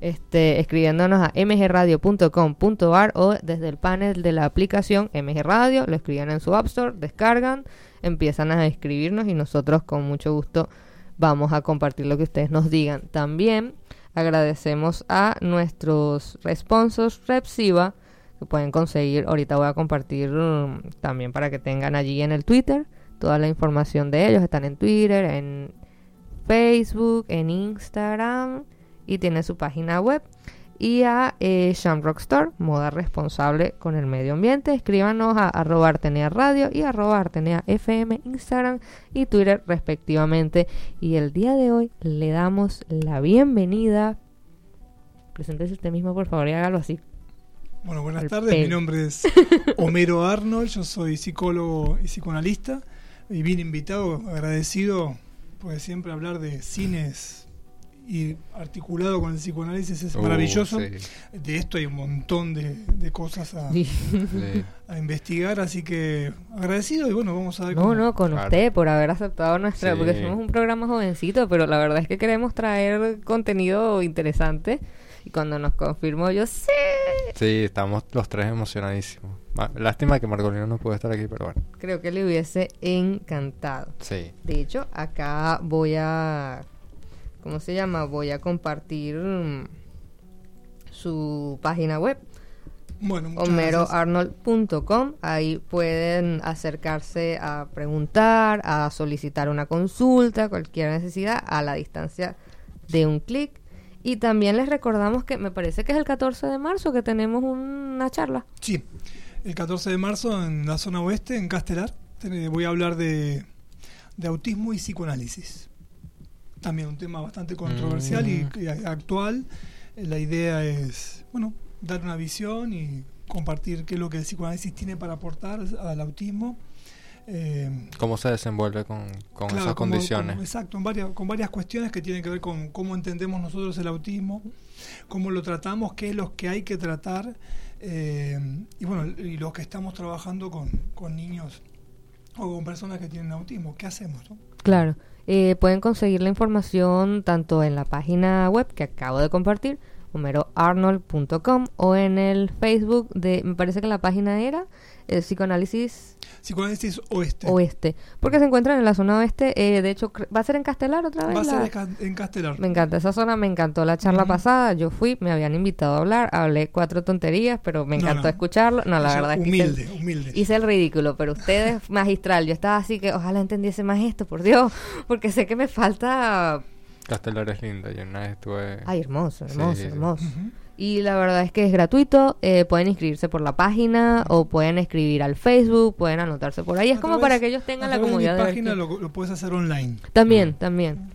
Este, escribiéndonos a mgradio.com.ar o desde el panel de la aplicación MG Radio, lo escriben en su App Store, descargan, empiezan a escribirnos y nosotros con mucho gusto vamos a compartir lo que ustedes nos digan. También agradecemos a nuestros sponsors Repsiva que pueden conseguir. Ahorita voy a compartir um, también para que tengan allí en el Twitter toda la información de ellos. Están en Twitter, en Facebook, en Instagram y tiene su página web y a eh, Shamrock Store, moda responsable con el medio ambiente. Escríbanos a arroba Artenea Radio y arroba Artenea FM, Instagram y Twitter respectivamente. Y el día de hoy le damos la bienvenida. Preséntese usted mismo, por favor, y hágalo así. Bueno, buenas tardes. Mi nombre es Homero Arnold. Yo soy psicólogo y psicoanalista. Y bien invitado, agradecido, pues siempre hablar de cines y articulado con el psicoanálisis es uh, maravilloso. De esto hay un montón de, cosas a, investigar, así que agradecido y bueno, vamos a ver. No, no, con usted por haber aceptado nuestra, porque somos un programa jovencito, pero la verdad es que queremos traer contenido interesante. Y cuando nos confirmó, yo sí. Sí, estamos los tres emocionadísimos. Lástima que Margolino no puede estar aquí, pero bueno. Creo que le hubiese encantado. Sí. De hecho, acá voy a ¿cómo se llama? Voy a compartir mm, su página web. Bueno, homeroarnold.com. Ahí pueden acercarse a preguntar, a solicitar una consulta, cualquier necesidad, a la distancia de un clic. Y también les recordamos que me parece que es el 14 de marzo que tenemos una charla. Sí, el 14 de marzo en la zona oeste, en Castelar. Voy a hablar de, de autismo y psicoanálisis también un tema bastante controversial y, mm. actual. La idea es, bueno, dar una visión y compartir qué es lo que el psicoanálisis tiene para aportar al autismo. Eh, ¿Cómo se desenvuelve con, esas condiciones? exacto, en varias, con varias cuestiones que tienen que ver con cómo entendemos nosotros el autismo, cómo lo tratamos, qué es lo que hay que tratar, eh, y bueno, y lo que estamos trabajando con, con niños o con personas que tienen autismo, ¿qué hacemos? Claro. Eh, pueden conseguir la información tanto en la página web que acabo de compartir, humeroarnold.com, o en el Facebook de, me parece que la página era el eh, psicoanálisis Psicoanálisis Oeste. Oeste. Porque se encuentran en la zona oeste. Eh, de hecho, ¿va a ser en Castelar otra vez? Va a ser en Castelar. Me encanta esa zona, me encantó la charla pasada. Yo fui, me habían invitado a hablar, hablé cuatro tonterías, pero me encantó escucharlo. No, la verdad es que hice el, humilde. hice el ridículo, pero ustedes [laughs] magistral. Yo estaba así que ojalá entendiese más esto, por Dios, [laughs] porque sé que me falta... Castelar es linda, yo una vez estuve... Ay, hermoso, hermoso, hermoso. Y la verdad es que es gratuito. Eh, pueden inscribirse por la página o pueden escribir al Facebook, pueden anotarse por ahí. Es como para que ellos tengan la comodidad de. la página lo, lo, puedes hacer online. También, mm. también.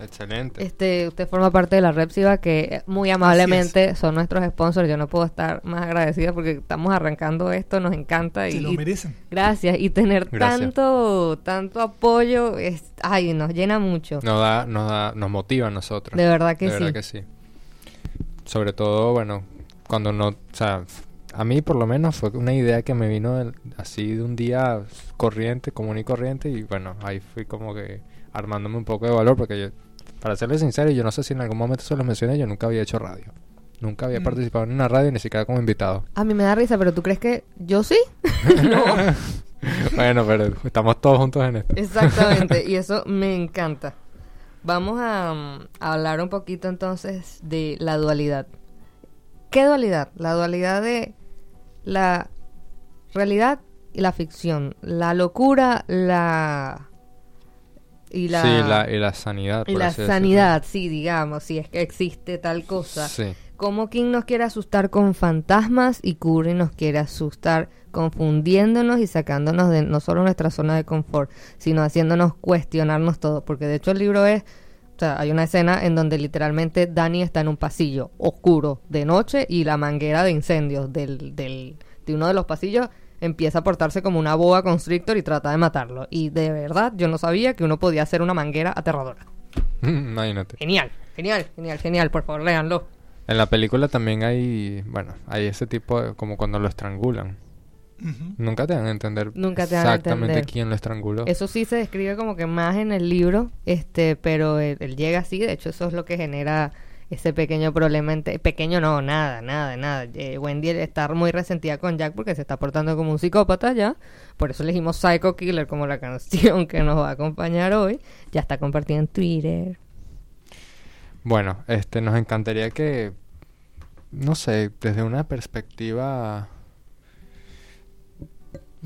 Excelente. Este, usted forma parte de la Repsiva que muy amablemente son nuestros sponsors. Yo no puedo estar más agradecida porque estamos arrancando esto, nos encanta y lo merecen. Gracias y tener tanto tanto apoyo es ay, nos llena mucho. Nos da nos da nos motiva a nosotros. De verdad que de Verdad que sí sobre todo, bueno, cuando no, o sea, a mí por lo menos fue una idea que me vino así de un día corriente, común y corriente, y bueno, ahí fui como que armándome un poco de valor, porque yo, para serles sincero, yo no sé si en algún momento se los mencioné, yo nunca había hecho radio. Nunca había mm. participado en una radio, ni siquiera como invitado. A mí me da risa, pero ¿tú crees que yo sí? [laughs] no. bueno, pero estamos todos juntos en esto. Exactamente, y eso me encanta. Vamos a, hablar un poquito entonces de la dualidad. ¿Qué dualidad? La dualidad de la realidad y la ficción, la locura, la y la, sí, la, y la sanidad. Y la sanidad, sí, digamos, si es que existe tal cosa. Sí. Como King nos quiere asustar con fantasmas y Curry nos quiere asustar confundiéndonos y sacándonos de no solo nuestra zona de confort, sino haciéndonos cuestionarnos todo. Porque de hecho el libro es, o sea, hay una escena en donde literalmente Dani está en un pasillo oscuro de noche y la manguera de incendios del, del, de uno de los pasillos empieza a portarse como una boa constrictor y trata de matarlo. Y de verdad yo no sabía que uno podía hacer una manguera aterradora. [laughs] Imagínate. Genial, genial, genial, genial. Por favor, léanlo. En la película también hay, bueno, hay ese tipo de, como cuando lo estrangulan. Nunca te van a entender Nunca te exactamente quién lo estranguló. Eso sí se describe como que más en el libro, este, pero él, llega así, de hecho eso es lo que genera ese pequeño problema. Entre, pequeño no, nada, nada, nada. Eh, Wendy está muy resentida con Jack porque se está portando como un psicópata ya. Por eso elegimos Psycho Killer como la canción [laughs] que nos va a acompañar hoy. Ya está compartida en Twitter. Bueno, este, nos encantaría que, no sé, desde una perspectiva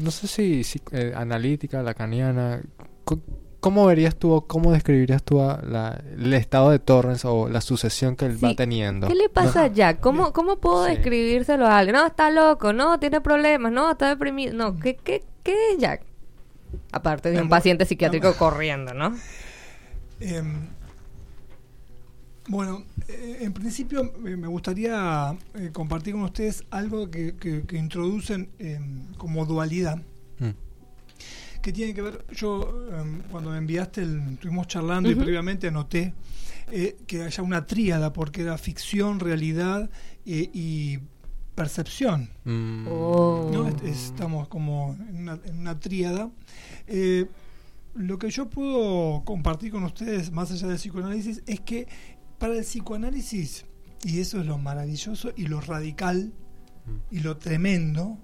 no sé si, si eh, analítica, lacaniana, ¿cómo verías tú o cómo describirías tú el estado de Torrens o la sucesión que él va teniendo? ¿Qué le pasa a Jack? ¿Cómo, cómo puedo describírselo a alguien? No, está loco, no, tiene problemas, no, está deprimido. No, ¿qué, qué, qué es Jack? Aparte de un paciente psiquiátrico corriendo, ¿no? Em, bueno, eh, en principio eh, me gustaría eh, compartir con ustedes algo que, introducen em, como dualidad, mm. que tiene que ver, yo em, cuando me enviaste, el, estuvimos charlando y previamente anoté que haya una tríada, porque era ficción, realidad y percepción. Mm. Oh. estamos como en una, en una tríada. lo que yo puedo compartir con ustedes, más allá del psicoanálisis, es que para el psicoanálisis, y eso es lo maravilloso y lo radical y lo tremendo,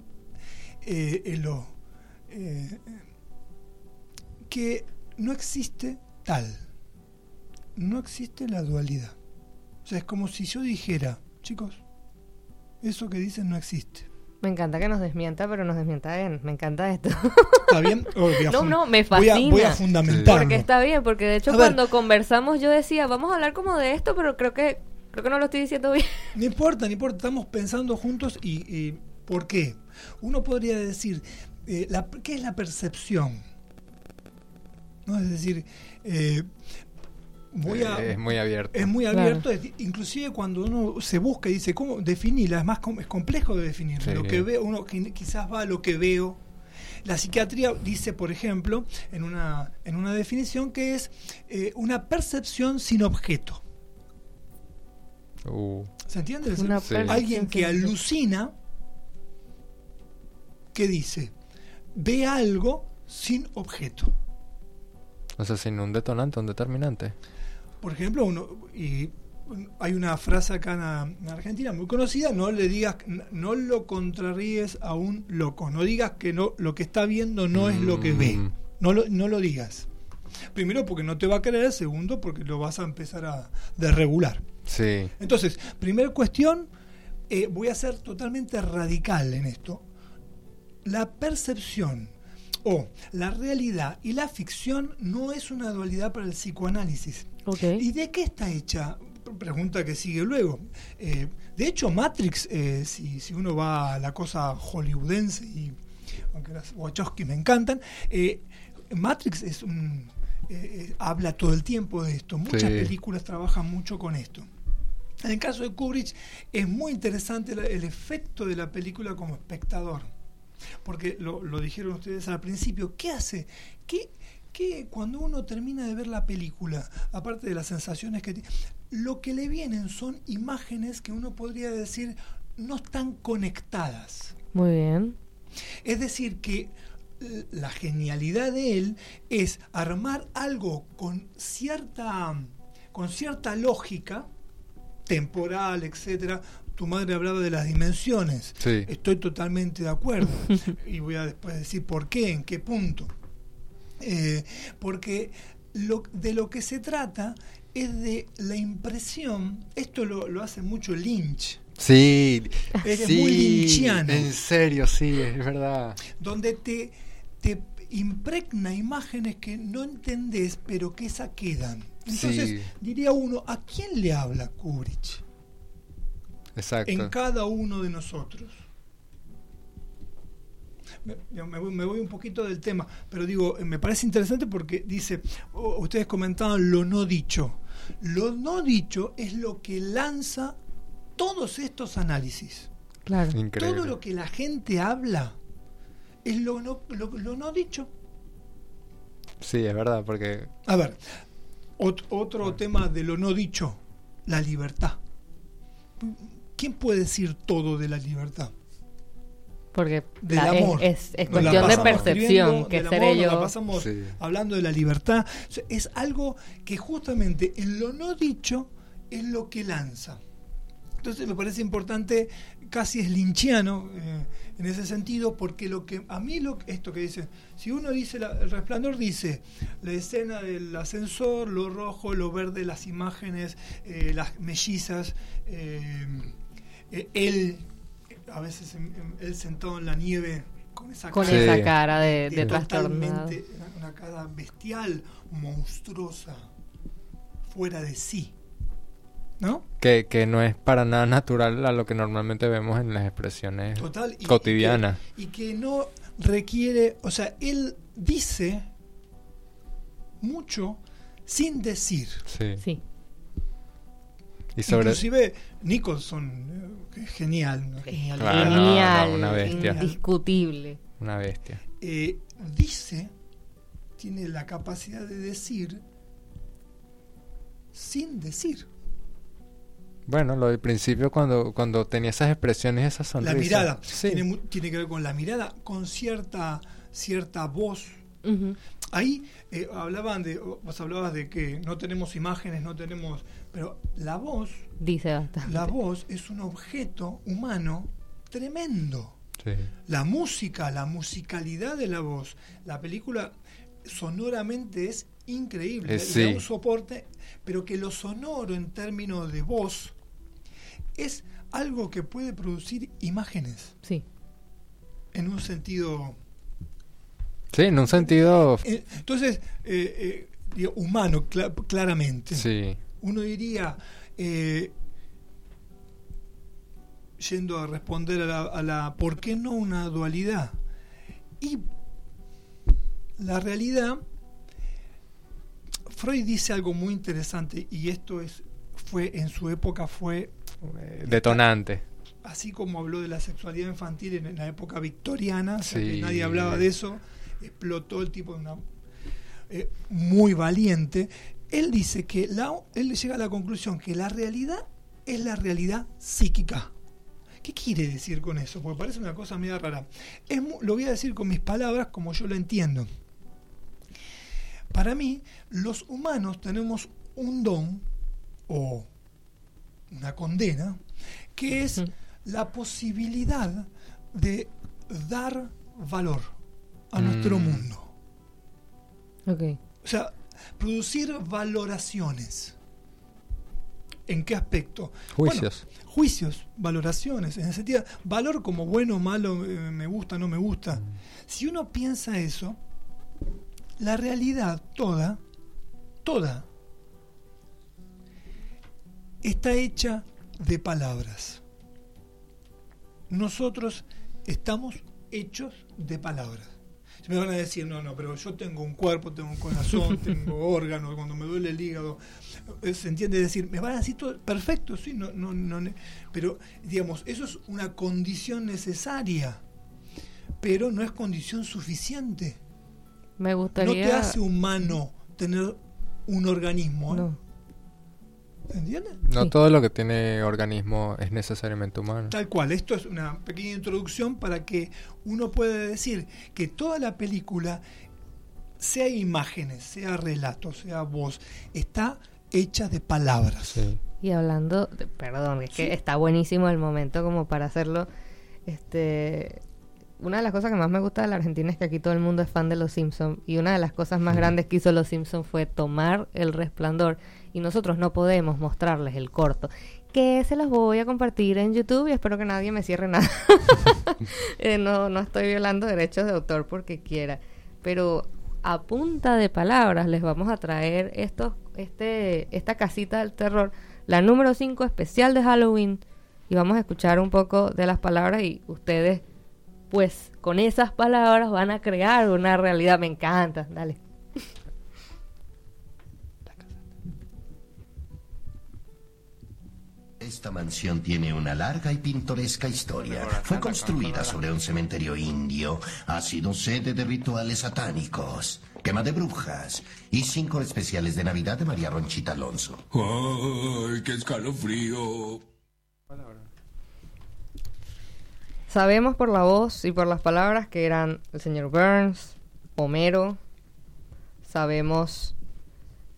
eh, lo, eh, que no existe tal, no existe la dualidad. O sea, es como si yo dijera, chicos, eso que dicen no existe. Me encanta que nos desmienta, pero nos desmienta bien. Me encanta esto. ¿Está bien? [laughs] Oh, no, no, me fascina. Voy a, fundamentar. Porque está bien, porque de hecho cuando conversamos yo decía, vamos a hablar como de esto, pero creo que creo que no lo estoy diciendo bien. No importa, no importa. Estamos pensando juntos y, ¿por qué? Uno podría decir, eh, la, ¿qué es la percepción? ¿No? Es decir, eh, es muy abierto. Es muy abierto, inclusive cuando uno se busca y dice, ¿cómo definirla? Es más es complejo de definir. Lo que veo, uno quizás va a lo que veo. La psiquiatría dice, por ejemplo, en una, en una definición que es eh, una percepción sin objeto. Uh. ¿Se entiende? Alguien que alucina, que dice, ve algo sin objeto. O sea, sin un detonante, un determinante. Por ejemplo, uno, y hay una frase acá en, Argentina muy conocida, no le digas, no lo contraríes a un loco, no digas que no, lo que está viendo no es lo que ve, mm. no lo, no lo digas. Primero porque no te va a creer, segundo porque lo vas a empezar a desregular. Sí. Entonces, primera cuestión, eh, voy a ser totalmente radical en esto. La percepción o la realidad y la ficción no es una dualidad para el psicoanálisis. ¿Y de qué está hecha? Pregunta que sigue luego. Eh, de hecho, Matrix, eh, si, uno va a la cosa hollywoodense, y aunque las Wachowski me encantan, eh, Matrix es un, habla todo el tiempo de esto. Muchas películas trabajan mucho con esto. En el caso de Kubrick es muy interesante el efecto de la película como espectador. Porque lo, lo dijeron ustedes al principio, ¿qué hace? ¿Qué, que cuando uno termina de ver la película, aparte de las sensaciones que tiene, lo que le vienen son imágenes que uno podría decir no están conectadas. Muy bien. Es decir, que la genialidad de él es armar algo con cierta, con cierta lógica temporal, etcétera. Tu madre hablaba de las dimensiones. Estoy totalmente de acuerdo. [laughs] y voy a después decir por qué, en qué punto. Eh, porque lo, de lo que se trata es de la impresión, esto lo, hace mucho Lynch. Sí, es muy lynchiano. En serio, sí, es verdad. Donde te, te impregna imágenes que no entendés, pero que esa quedan. Entonces, diría uno, ¿a quién le habla Kubrick? Exacto. En cada uno de nosotros me, voy, un poquito del tema, pero digo, me parece interesante porque dice, ustedes comentaban lo no dicho. Lo no dicho es lo que lanza todos estos análisis. Claro. Todo lo que la gente habla es lo no, lo, no dicho. Sí, es verdad, porque... A ver, otro tema de lo no dicho, la libertad. ¿Quién puede decir todo de la libertad? Porque Es, cuestión de percepción, que seré yo. pasamos hablando de la libertad. es algo que justamente en lo no dicho es lo que lanza. Entonces me parece importante, casi es linchiano eh, en ese sentido, porque lo que a mí lo esto que dice, si uno dice el resplandor dice la escena del ascensor, lo rojo, lo verde, las imágenes, eh, las mellizas, eh, él a veces él sentado en la nieve con esa cara, de, de, totalmente una cara bestial, monstruosa, fuera de sí. ¿No? Que, que, no es para nada natural a lo que normalmente vemos en las expresiones cotidianas. Y que, no requiere, o sea, él dice mucho sin decir. Sí. Y Inclusive Nicholson, eh, genial. Genial, una bestia. indiscutible. Una bestia. Eh, dice, tiene la capacidad de decir sin decir. Bueno, lo del principio cuando, cuando tenía esas expresiones, esas sonrisas. La mirada. Tiene, tiene, que ver con la mirada, con cierta, cierta voz. Ahí eh, hablaban de, vos hablabas de que no tenemos imágenes, no tenemos, pero la voz, dice bastante. La voz es un objeto humano tremendo. La música, la musicalidad de la voz, la película sonoramente es increíble, es un soporte, pero que lo sonoro en términos de voz es algo que puede producir imágenes. Sí. En un sentido. Sí, en un sentido. Eh, entonces, eh, eh, humano, claramente. Sí. Uno diría. yendo a responder a la, a la. ¿Por qué no una dualidad? Y la realidad. Freud dice algo muy interesante y esto es fue en su época fue eh, detonante. Así como habló de la sexualidad infantil en la época victoriana, que nadie hablaba de eso, explotó el tipo de una eh, muy valiente. Él dice que la, él llega a la conclusión que la realidad es la realidad psíquica. ¿Qué quiere decir con eso? Porque parece una cosa media rara. Es, lo voy a decir con mis palabras como yo lo entiendo. Para mí, los humanos tenemos un don o una condena, que es la posibilidad de dar valor a nuestro mm. mundo. O sea, producir valoraciones. ¿En qué aspecto? Juicios. juicios, valoraciones. En el sentido, valor como bueno, malo, eh, me gusta, no me gusta. Si uno piensa eso, la realidad toda, toda, está hecha de palabras. Nosotros estamos hechos de palabras. Me van a decir, no, no, pero yo tengo un cuerpo, tengo un corazón, [laughs] tengo órganos, cuando me duele el hígado, eh, se entiende decir, me van a decir todo, perfecto, sí, no, no, no, pero digamos, eso es una condición necesaria, pero no es condición suficiente. Me gustaría... No te hace humano tener un organismo. ¿eh? No. No todo lo que tiene organismo es necesariamente humano. Tal cual, esto es una pequeña introducción para que uno pueda decir que toda la película, sea imágenes, sea relatos, sea voz, está hecha de palabras. Y hablando, perdón, es que está buenísimo el momento como para hacerlo. Este, una de las cosas que más me gusta de la Argentina es que aquí todo el mundo es fan de Los Simpsons y una de las cosas más grandes que hizo Los Simpsons fue tomar el resplandor y nosotros no podemos mostrarles el corto que se los voy a compartir en YouTube y espero que nadie me cierre nada. [laughs] Eh, no, no estoy violando derechos de autor porque quiera, pero a punta de palabras les vamos a traer estos, este, esta casita del terror, la número 5 especial de Halloween y vamos a escuchar un poco de las palabras y ustedes pues con esas palabras van a crear una realidad. Me encanta, dale. Esta mansión tiene una larga y pintoresca historia. Fue construida sobre un cementerio indio. Ha sido sede de rituales satánicos. Quema de brujas y cinco especiales de Navidad de María Ronchita Alonso. ¡Ay, qué escalofrío! Sabemos por la voz y por las palabras que eran el señor Burns, Homero. Sabemos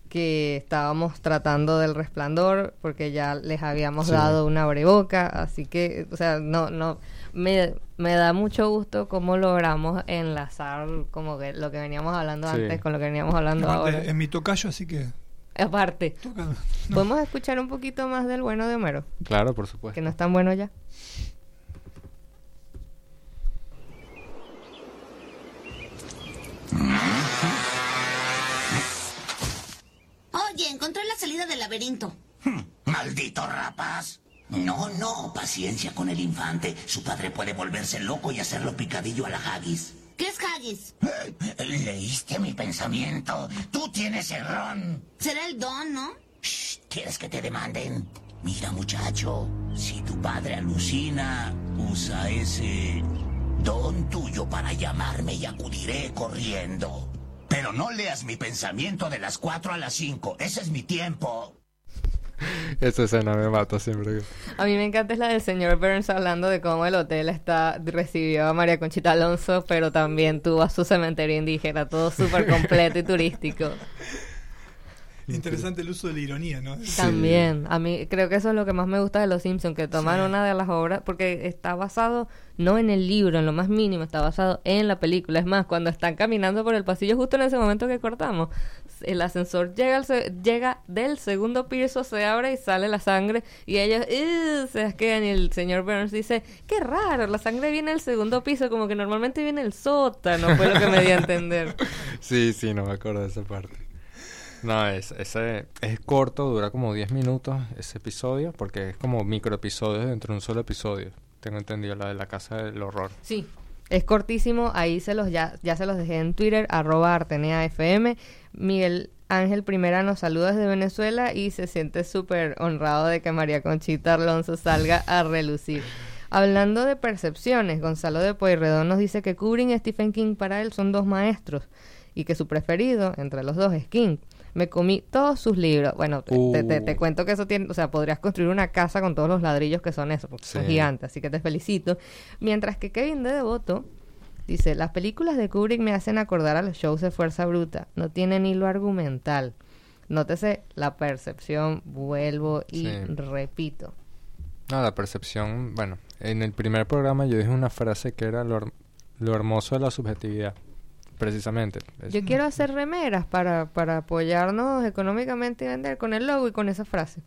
que estábamos tratando del resplandor porque ya les habíamos dado una breboca, así que, o sea, no, no, me, me da mucho gusto cómo logramos enlazar como que lo que veníamos hablando antes con lo que veníamos hablando ahora. En mi tocayo, así que... Aparte, ¿podemos escuchar un poquito más del bueno de Homero? Claro, por supuesto. Que no es tan bueno ya. Oye, encontré la salida del laberinto. Hmm, maldito rapaz. No, no, paciencia con el infante. Su padre puede volverse loco y hacerlo picadillo a la haggis. ¿Qué es haggis? Eh, leíste mi pensamiento. Tú tienes el ron. Será el don, ¿no? Shh, ¿Quieres que te demanden? Mira, muchacho, si tu padre alucina, usa ese don tuyo para llamarme y acudiré corriendo. Pero no leas mi pensamiento de las 4 a las 5. Ese es mi tiempo. Esa escena me mata siempre. A mí me encanta es la del señor Burns hablando de cómo el hotel está recibió a María Conchita Alonso, pero también tuvo a su cementerio indígena, todo súper completo y turístico. [laughs] Interesante el uso de la ironía, ¿no? También, a mí creo que eso es lo que más me gusta de Los Simpsons, que toman una de las obras, porque está basado no en el libro, en lo más mínimo, está basado en la película. Es más, cuando están caminando por el pasillo, justo en ese momento que cortamos, el ascensor llega, llega del segundo piso, se abre y sale la sangre, y ellos se asquean, y el señor Burns dice, qué raro, la sangre viene del segundo piso, como que normalmente viene el sótano, fue lo que me dio a entender. [laughs] sí, sí, no me acuerdo de esa parte. No, es, ese es corto, dura como 10 minutos ese episodio, porque es como micro episodios dentro de un solo episodio. Tengo entendido la de la casa del horror. Sí, es cortísimo, ahí se los ya, ya se los dejé en Twitter, arroba arteneafm. Miguel Ángel Primera nos saluda desde Venezuela y se siente súper honrado de que María Conchita Alonso salga a relucir. Hablando de percepciones, Gonzalo de Pueyrredón nos dice que Kubrick y Stephen King para él son dos maestros y que su preferido entre los dos es King me comí todos sus libros. Bueno, te, uh. cuento que eso tiene, o sea, podrías construir una casa con todos los ladrillos que son eso, porque son gigantes, así que te felicito. Mientras que Kevin de Devoto dice, las películas de Kubrick me hacen acordar a los shows de Fuerza Bruta, no tienen hilo argumental. Nótese la percepción, vuelvo y repito. No, la percepción, bueno, en el primer programa yo dije una frase que era lo, lo hermoso de la subjetividad precisamente. Yo quiero hacer remeras para, para apoyarnos económicamente y vender con el logo y con esa frase.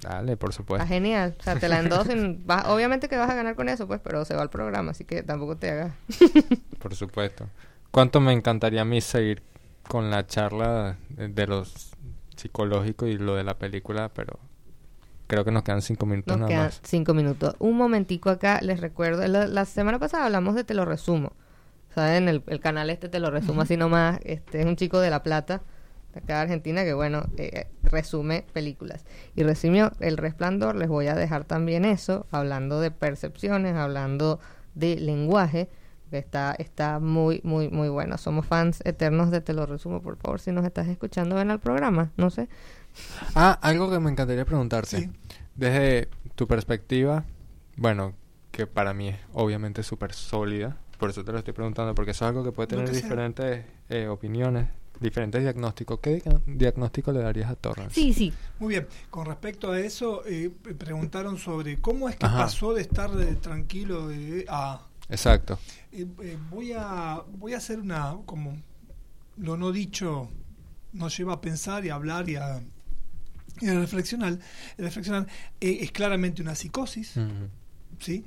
Dale, por supuesto. Está genial. O sea, te la endosen. [laughs] obviamente que vas a ganar con eso, pues, pero se va al programa, así que tampoco te hagas. [laughs] por supuesto. ¿Cuánto me encantaría a mí seguir con la charla de, los psicológicos y lo de la película, pero creo que nos quedan cinco minutos nos quedan cinco minutos. Un momentico acá, les recuerdo, la semana pasada hablamos de Te lo resumo. ¿Saben? El, el canal este te lo resumo así nomás. Este es un chico de La Plata, de acá de Argentina, que bueno, eh, resume películas. Y resumió El Resplandor, les voy a dejar también eso, hablando de percepciones, hablando de lenguaje, que está, está muy, muy, muy bueno. Somos fans eternos de Te lo resumo, por favor, si nos estás escuchando, ven al programa, no sé. Ah, algo que me encantaría preguntarte. Desde tu perspectiva, bueno, que para mí es obviamente súper sólida, por eso te lo estoy preguntando, porque eso es algo que puede tener diferentes eh, opiniones, diferentes diagnósticos. ¿Qué diagnóstico le darías a Torres? Sí, sí. Muy bien. Con respecto a eso, eh, preguntaron sobre cómo es que pasó de estar de tranquilo a... Exacto. Eh, voy, a, voy a hacer una, como lo no dicho nos lleva a pensar y a hablar y a, reflexionar. reflexionar es claramente una psicosis. ¿sí?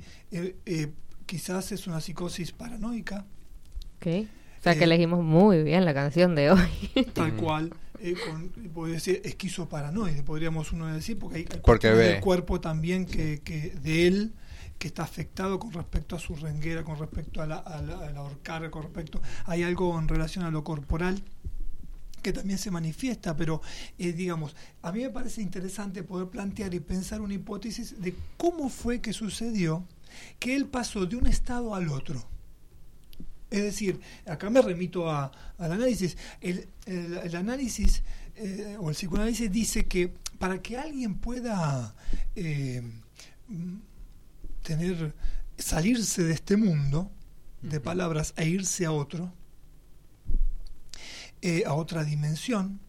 Quizás es una psicosis paranoica. Ok. O sea que eh, elegimos muy bien la canción de hoy. Tal cual. Eh, con, podría decir esquizoparanoide, podríamos uno decir, porque hay porque ve. cuerpo también que, que de él que está afectado con respecto a su renguera, con respecto a la, a la, con respecto... Hay algo en relación a lo corporal que también se manifiesta, pero eh, digamos, a mí me parece interesante poder plantear y pensar una hipótesis de cómo fue que sucedió que él pasó de un estado al otro. Es decir, acá me remito a, al análisis. El, el, análisis eh, o el psicoanálisis dice que para que alguien pueda eh, tener salirse de este mundo de palabras e irse a otro, eh, a otra dimensión,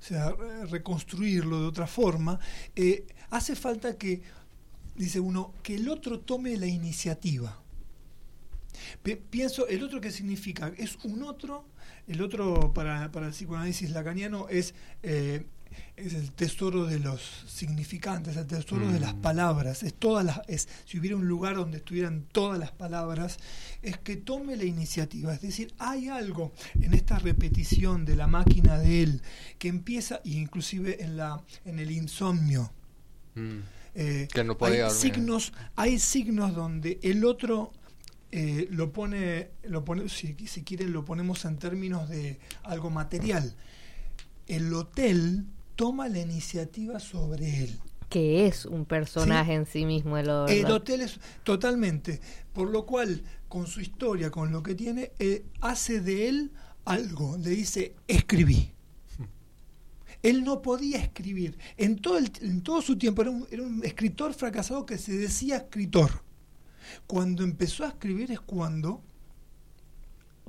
o sea, reconstruirlo de otra forma, hace falta que, dice uno, que el otro tome la iniciativa pienso, el otro que significa, es un otro, el otro para, para el psicoanálisis lacaniano es, eh, es el tesoro de los significantes, el tesoro de las mm. palabras, es todas las, es, si hubiera un lugar donde estuvieran todas las palabras, es que tome la iniciativa, es decir, hay algo en esta repetición de la máquina de él que empieza, inclusive en la, en el insomnio. Mm. Eh, que no hay signos, hay signos donde el otro eh, lo pone, lo pone si, si quieren, lo ponemos en términos de algo material. El hotel toma la iniciativa sobre él. Que es un personaje en sí mismo el, el hotel es totalmente. Por lo cual, con su historia, con lo que tiene, eh, hace de él algo. Le dice, escribí. Él no podía escribir. En todo, el, en todo su tiempo era un, era un escritor fracasado que se decía escritor cuando empezó a escribir es cuando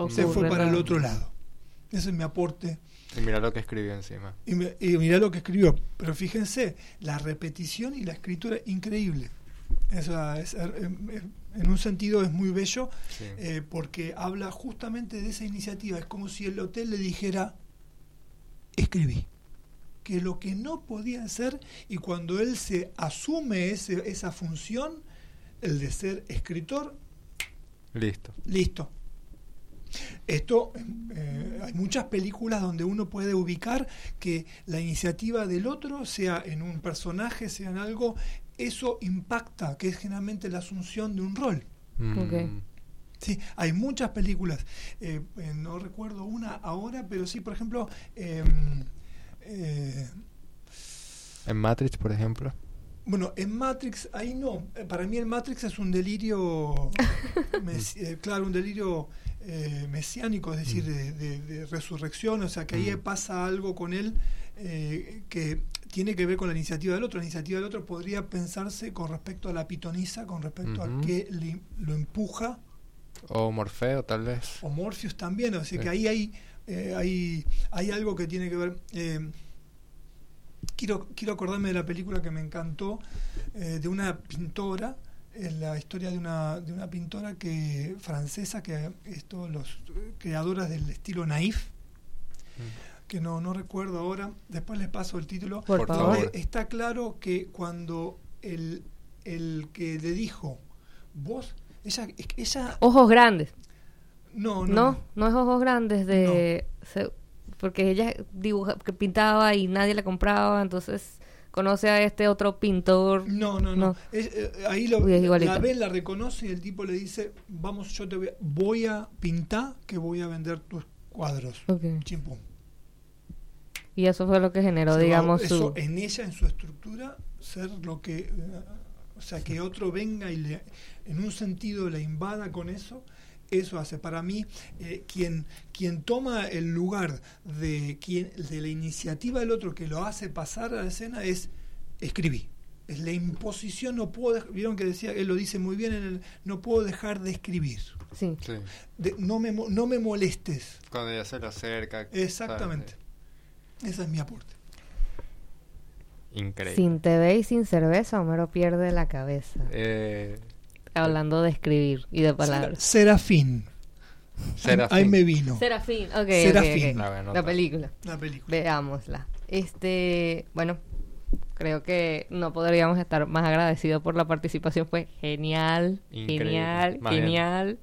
se fue para el otro lado. Ese es mi aporte. Y mira lo que escribió encima. Y, mira lo que escribió. Pero fíjense, la repetición y la escritura increíble. Er, em, em, en un sentido es muy bello eh, porque habla justamente de esa iniciativa. Es como si el hotel le dijera, escribí. Que lo que no podía hacer y cuando él se asume ese, esa función, el de ser escritor. Listo. Listo. Esto, eh, hay muchas películas donde uno puede ubicar que la iniciativa del otro, sea en un personaje, sea en algo, eso impacta, que es generalmente la asunción de un rol. Mm. Sí, hay muchas películas. Eh, eh, no recuerdo una ahora, pero sí, por ejemplo, em, en Matrix, por ejemplo. Bueno, en Matrix, ahí no. Eh, para mí el Matrix es un delirio, [laughs] eh, claro, un delirio eh, mesiánico, es decir, mm. de, resurrección, o sea, que ahí mm. pasa algo con él que tiene que ver con la iniciativa del otro. La iniciativa del otro podría pensarse con respecto a la pitonisa, con respecto a que lo empuja. O Morfeo, tal vez. O Morpheus también, o sea, que ahí hay, hay, hay algo que tiene que ver quiero, quiero acordarme de la película que me encantó, eh, de una pintora, la historia de una, de una pintora que francesa, que es todos los creadoras del estilo naif, mm. que no, no recuerdo ahora, después les paso el título. Por favor. Está claro que cuando el, el que le dijo, vos, ella, ella... Ojos grandes. No, no. No, no, es ojos grandes de porque ella dibuja, que pintaba y nadie la compraba, entonces conoce a este otro pintor. No, no, no. Eh, ahí lo, la ve, la reconoce y el tipo le dice, vamos, yo te voy a, voy a pintar que voy a vender tus cuadros. Okay. Chimpum. Y eso fue lo que generó, digamos, eso en ella, en su estructura, ser lo que, eh, o sea, que otro venga y le, en un sentido le invada con eso eso hace para mí eh, quien, quien toma el lugar de, quien, de la iniciativa del otro que lo hace pasar a la escena es escribí. Es la imposición, no puedo, vieron que decía, él lo dice muy bien, en el, no puedo dejar de escribir. Sí. no, me, no me molestes. Cuando ya se lo acerca. Exactamente. Ese es mi aporte. Increíble. Sin TV y sin cerveza, Homero pierde la cabeza. Eh, Hablando de escribir y de palabras. Serafín. Serafín. Ahí me vino. Serafín, ok. Serafín. La, película. La película. Veámosla. Este, bueno, creo que no podríamos estar más agradecidos por la participación. Fue genial, genial, genial.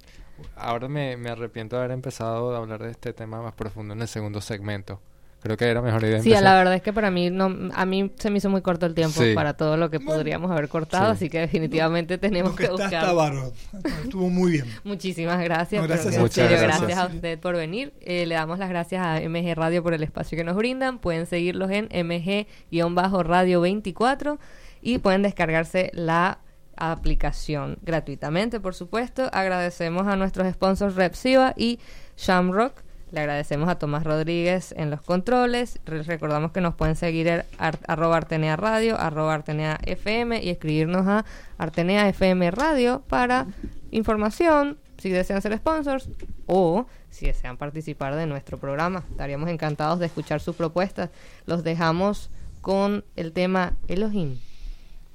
Ahora me, me arrepiento de haber empezado a hablar de este tema más profundo en el segundo segmento. Creo que era mejor idea. Sí, la verdad es que para mí no, a mí se me hizo muy corto el tiempo para todo lo que podríamos haber cortado, así que definitivamente tenemos que, buscar. Está estuvo muy bien. [laughs] Muchísimas gracias. gracias, a gracias. a usted por venir. Eh, le damos las gracias a MG Radio por el espacio que nos brindan. Pueden seguirlos en MG-radio 24 y pueden descargarse la aplicación gratuitamente, por supuesto. Agradecemos a nuestros sponsors Repsiva y Shamrock. Le agradecemos a Tomás Rodríguez en los controles. recordamos que nos pueden seguir en arroba Artenea Radio, arroba Artenea FM y escribirnos a Artenea FM Radio para información, si desean ser sponsors o si desean participar de nuestro programa. Estaríamos encantados de escuchar sus propuestas. Los dejamos con el tema Elohim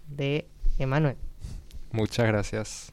de Emanuel. Muchas gracias.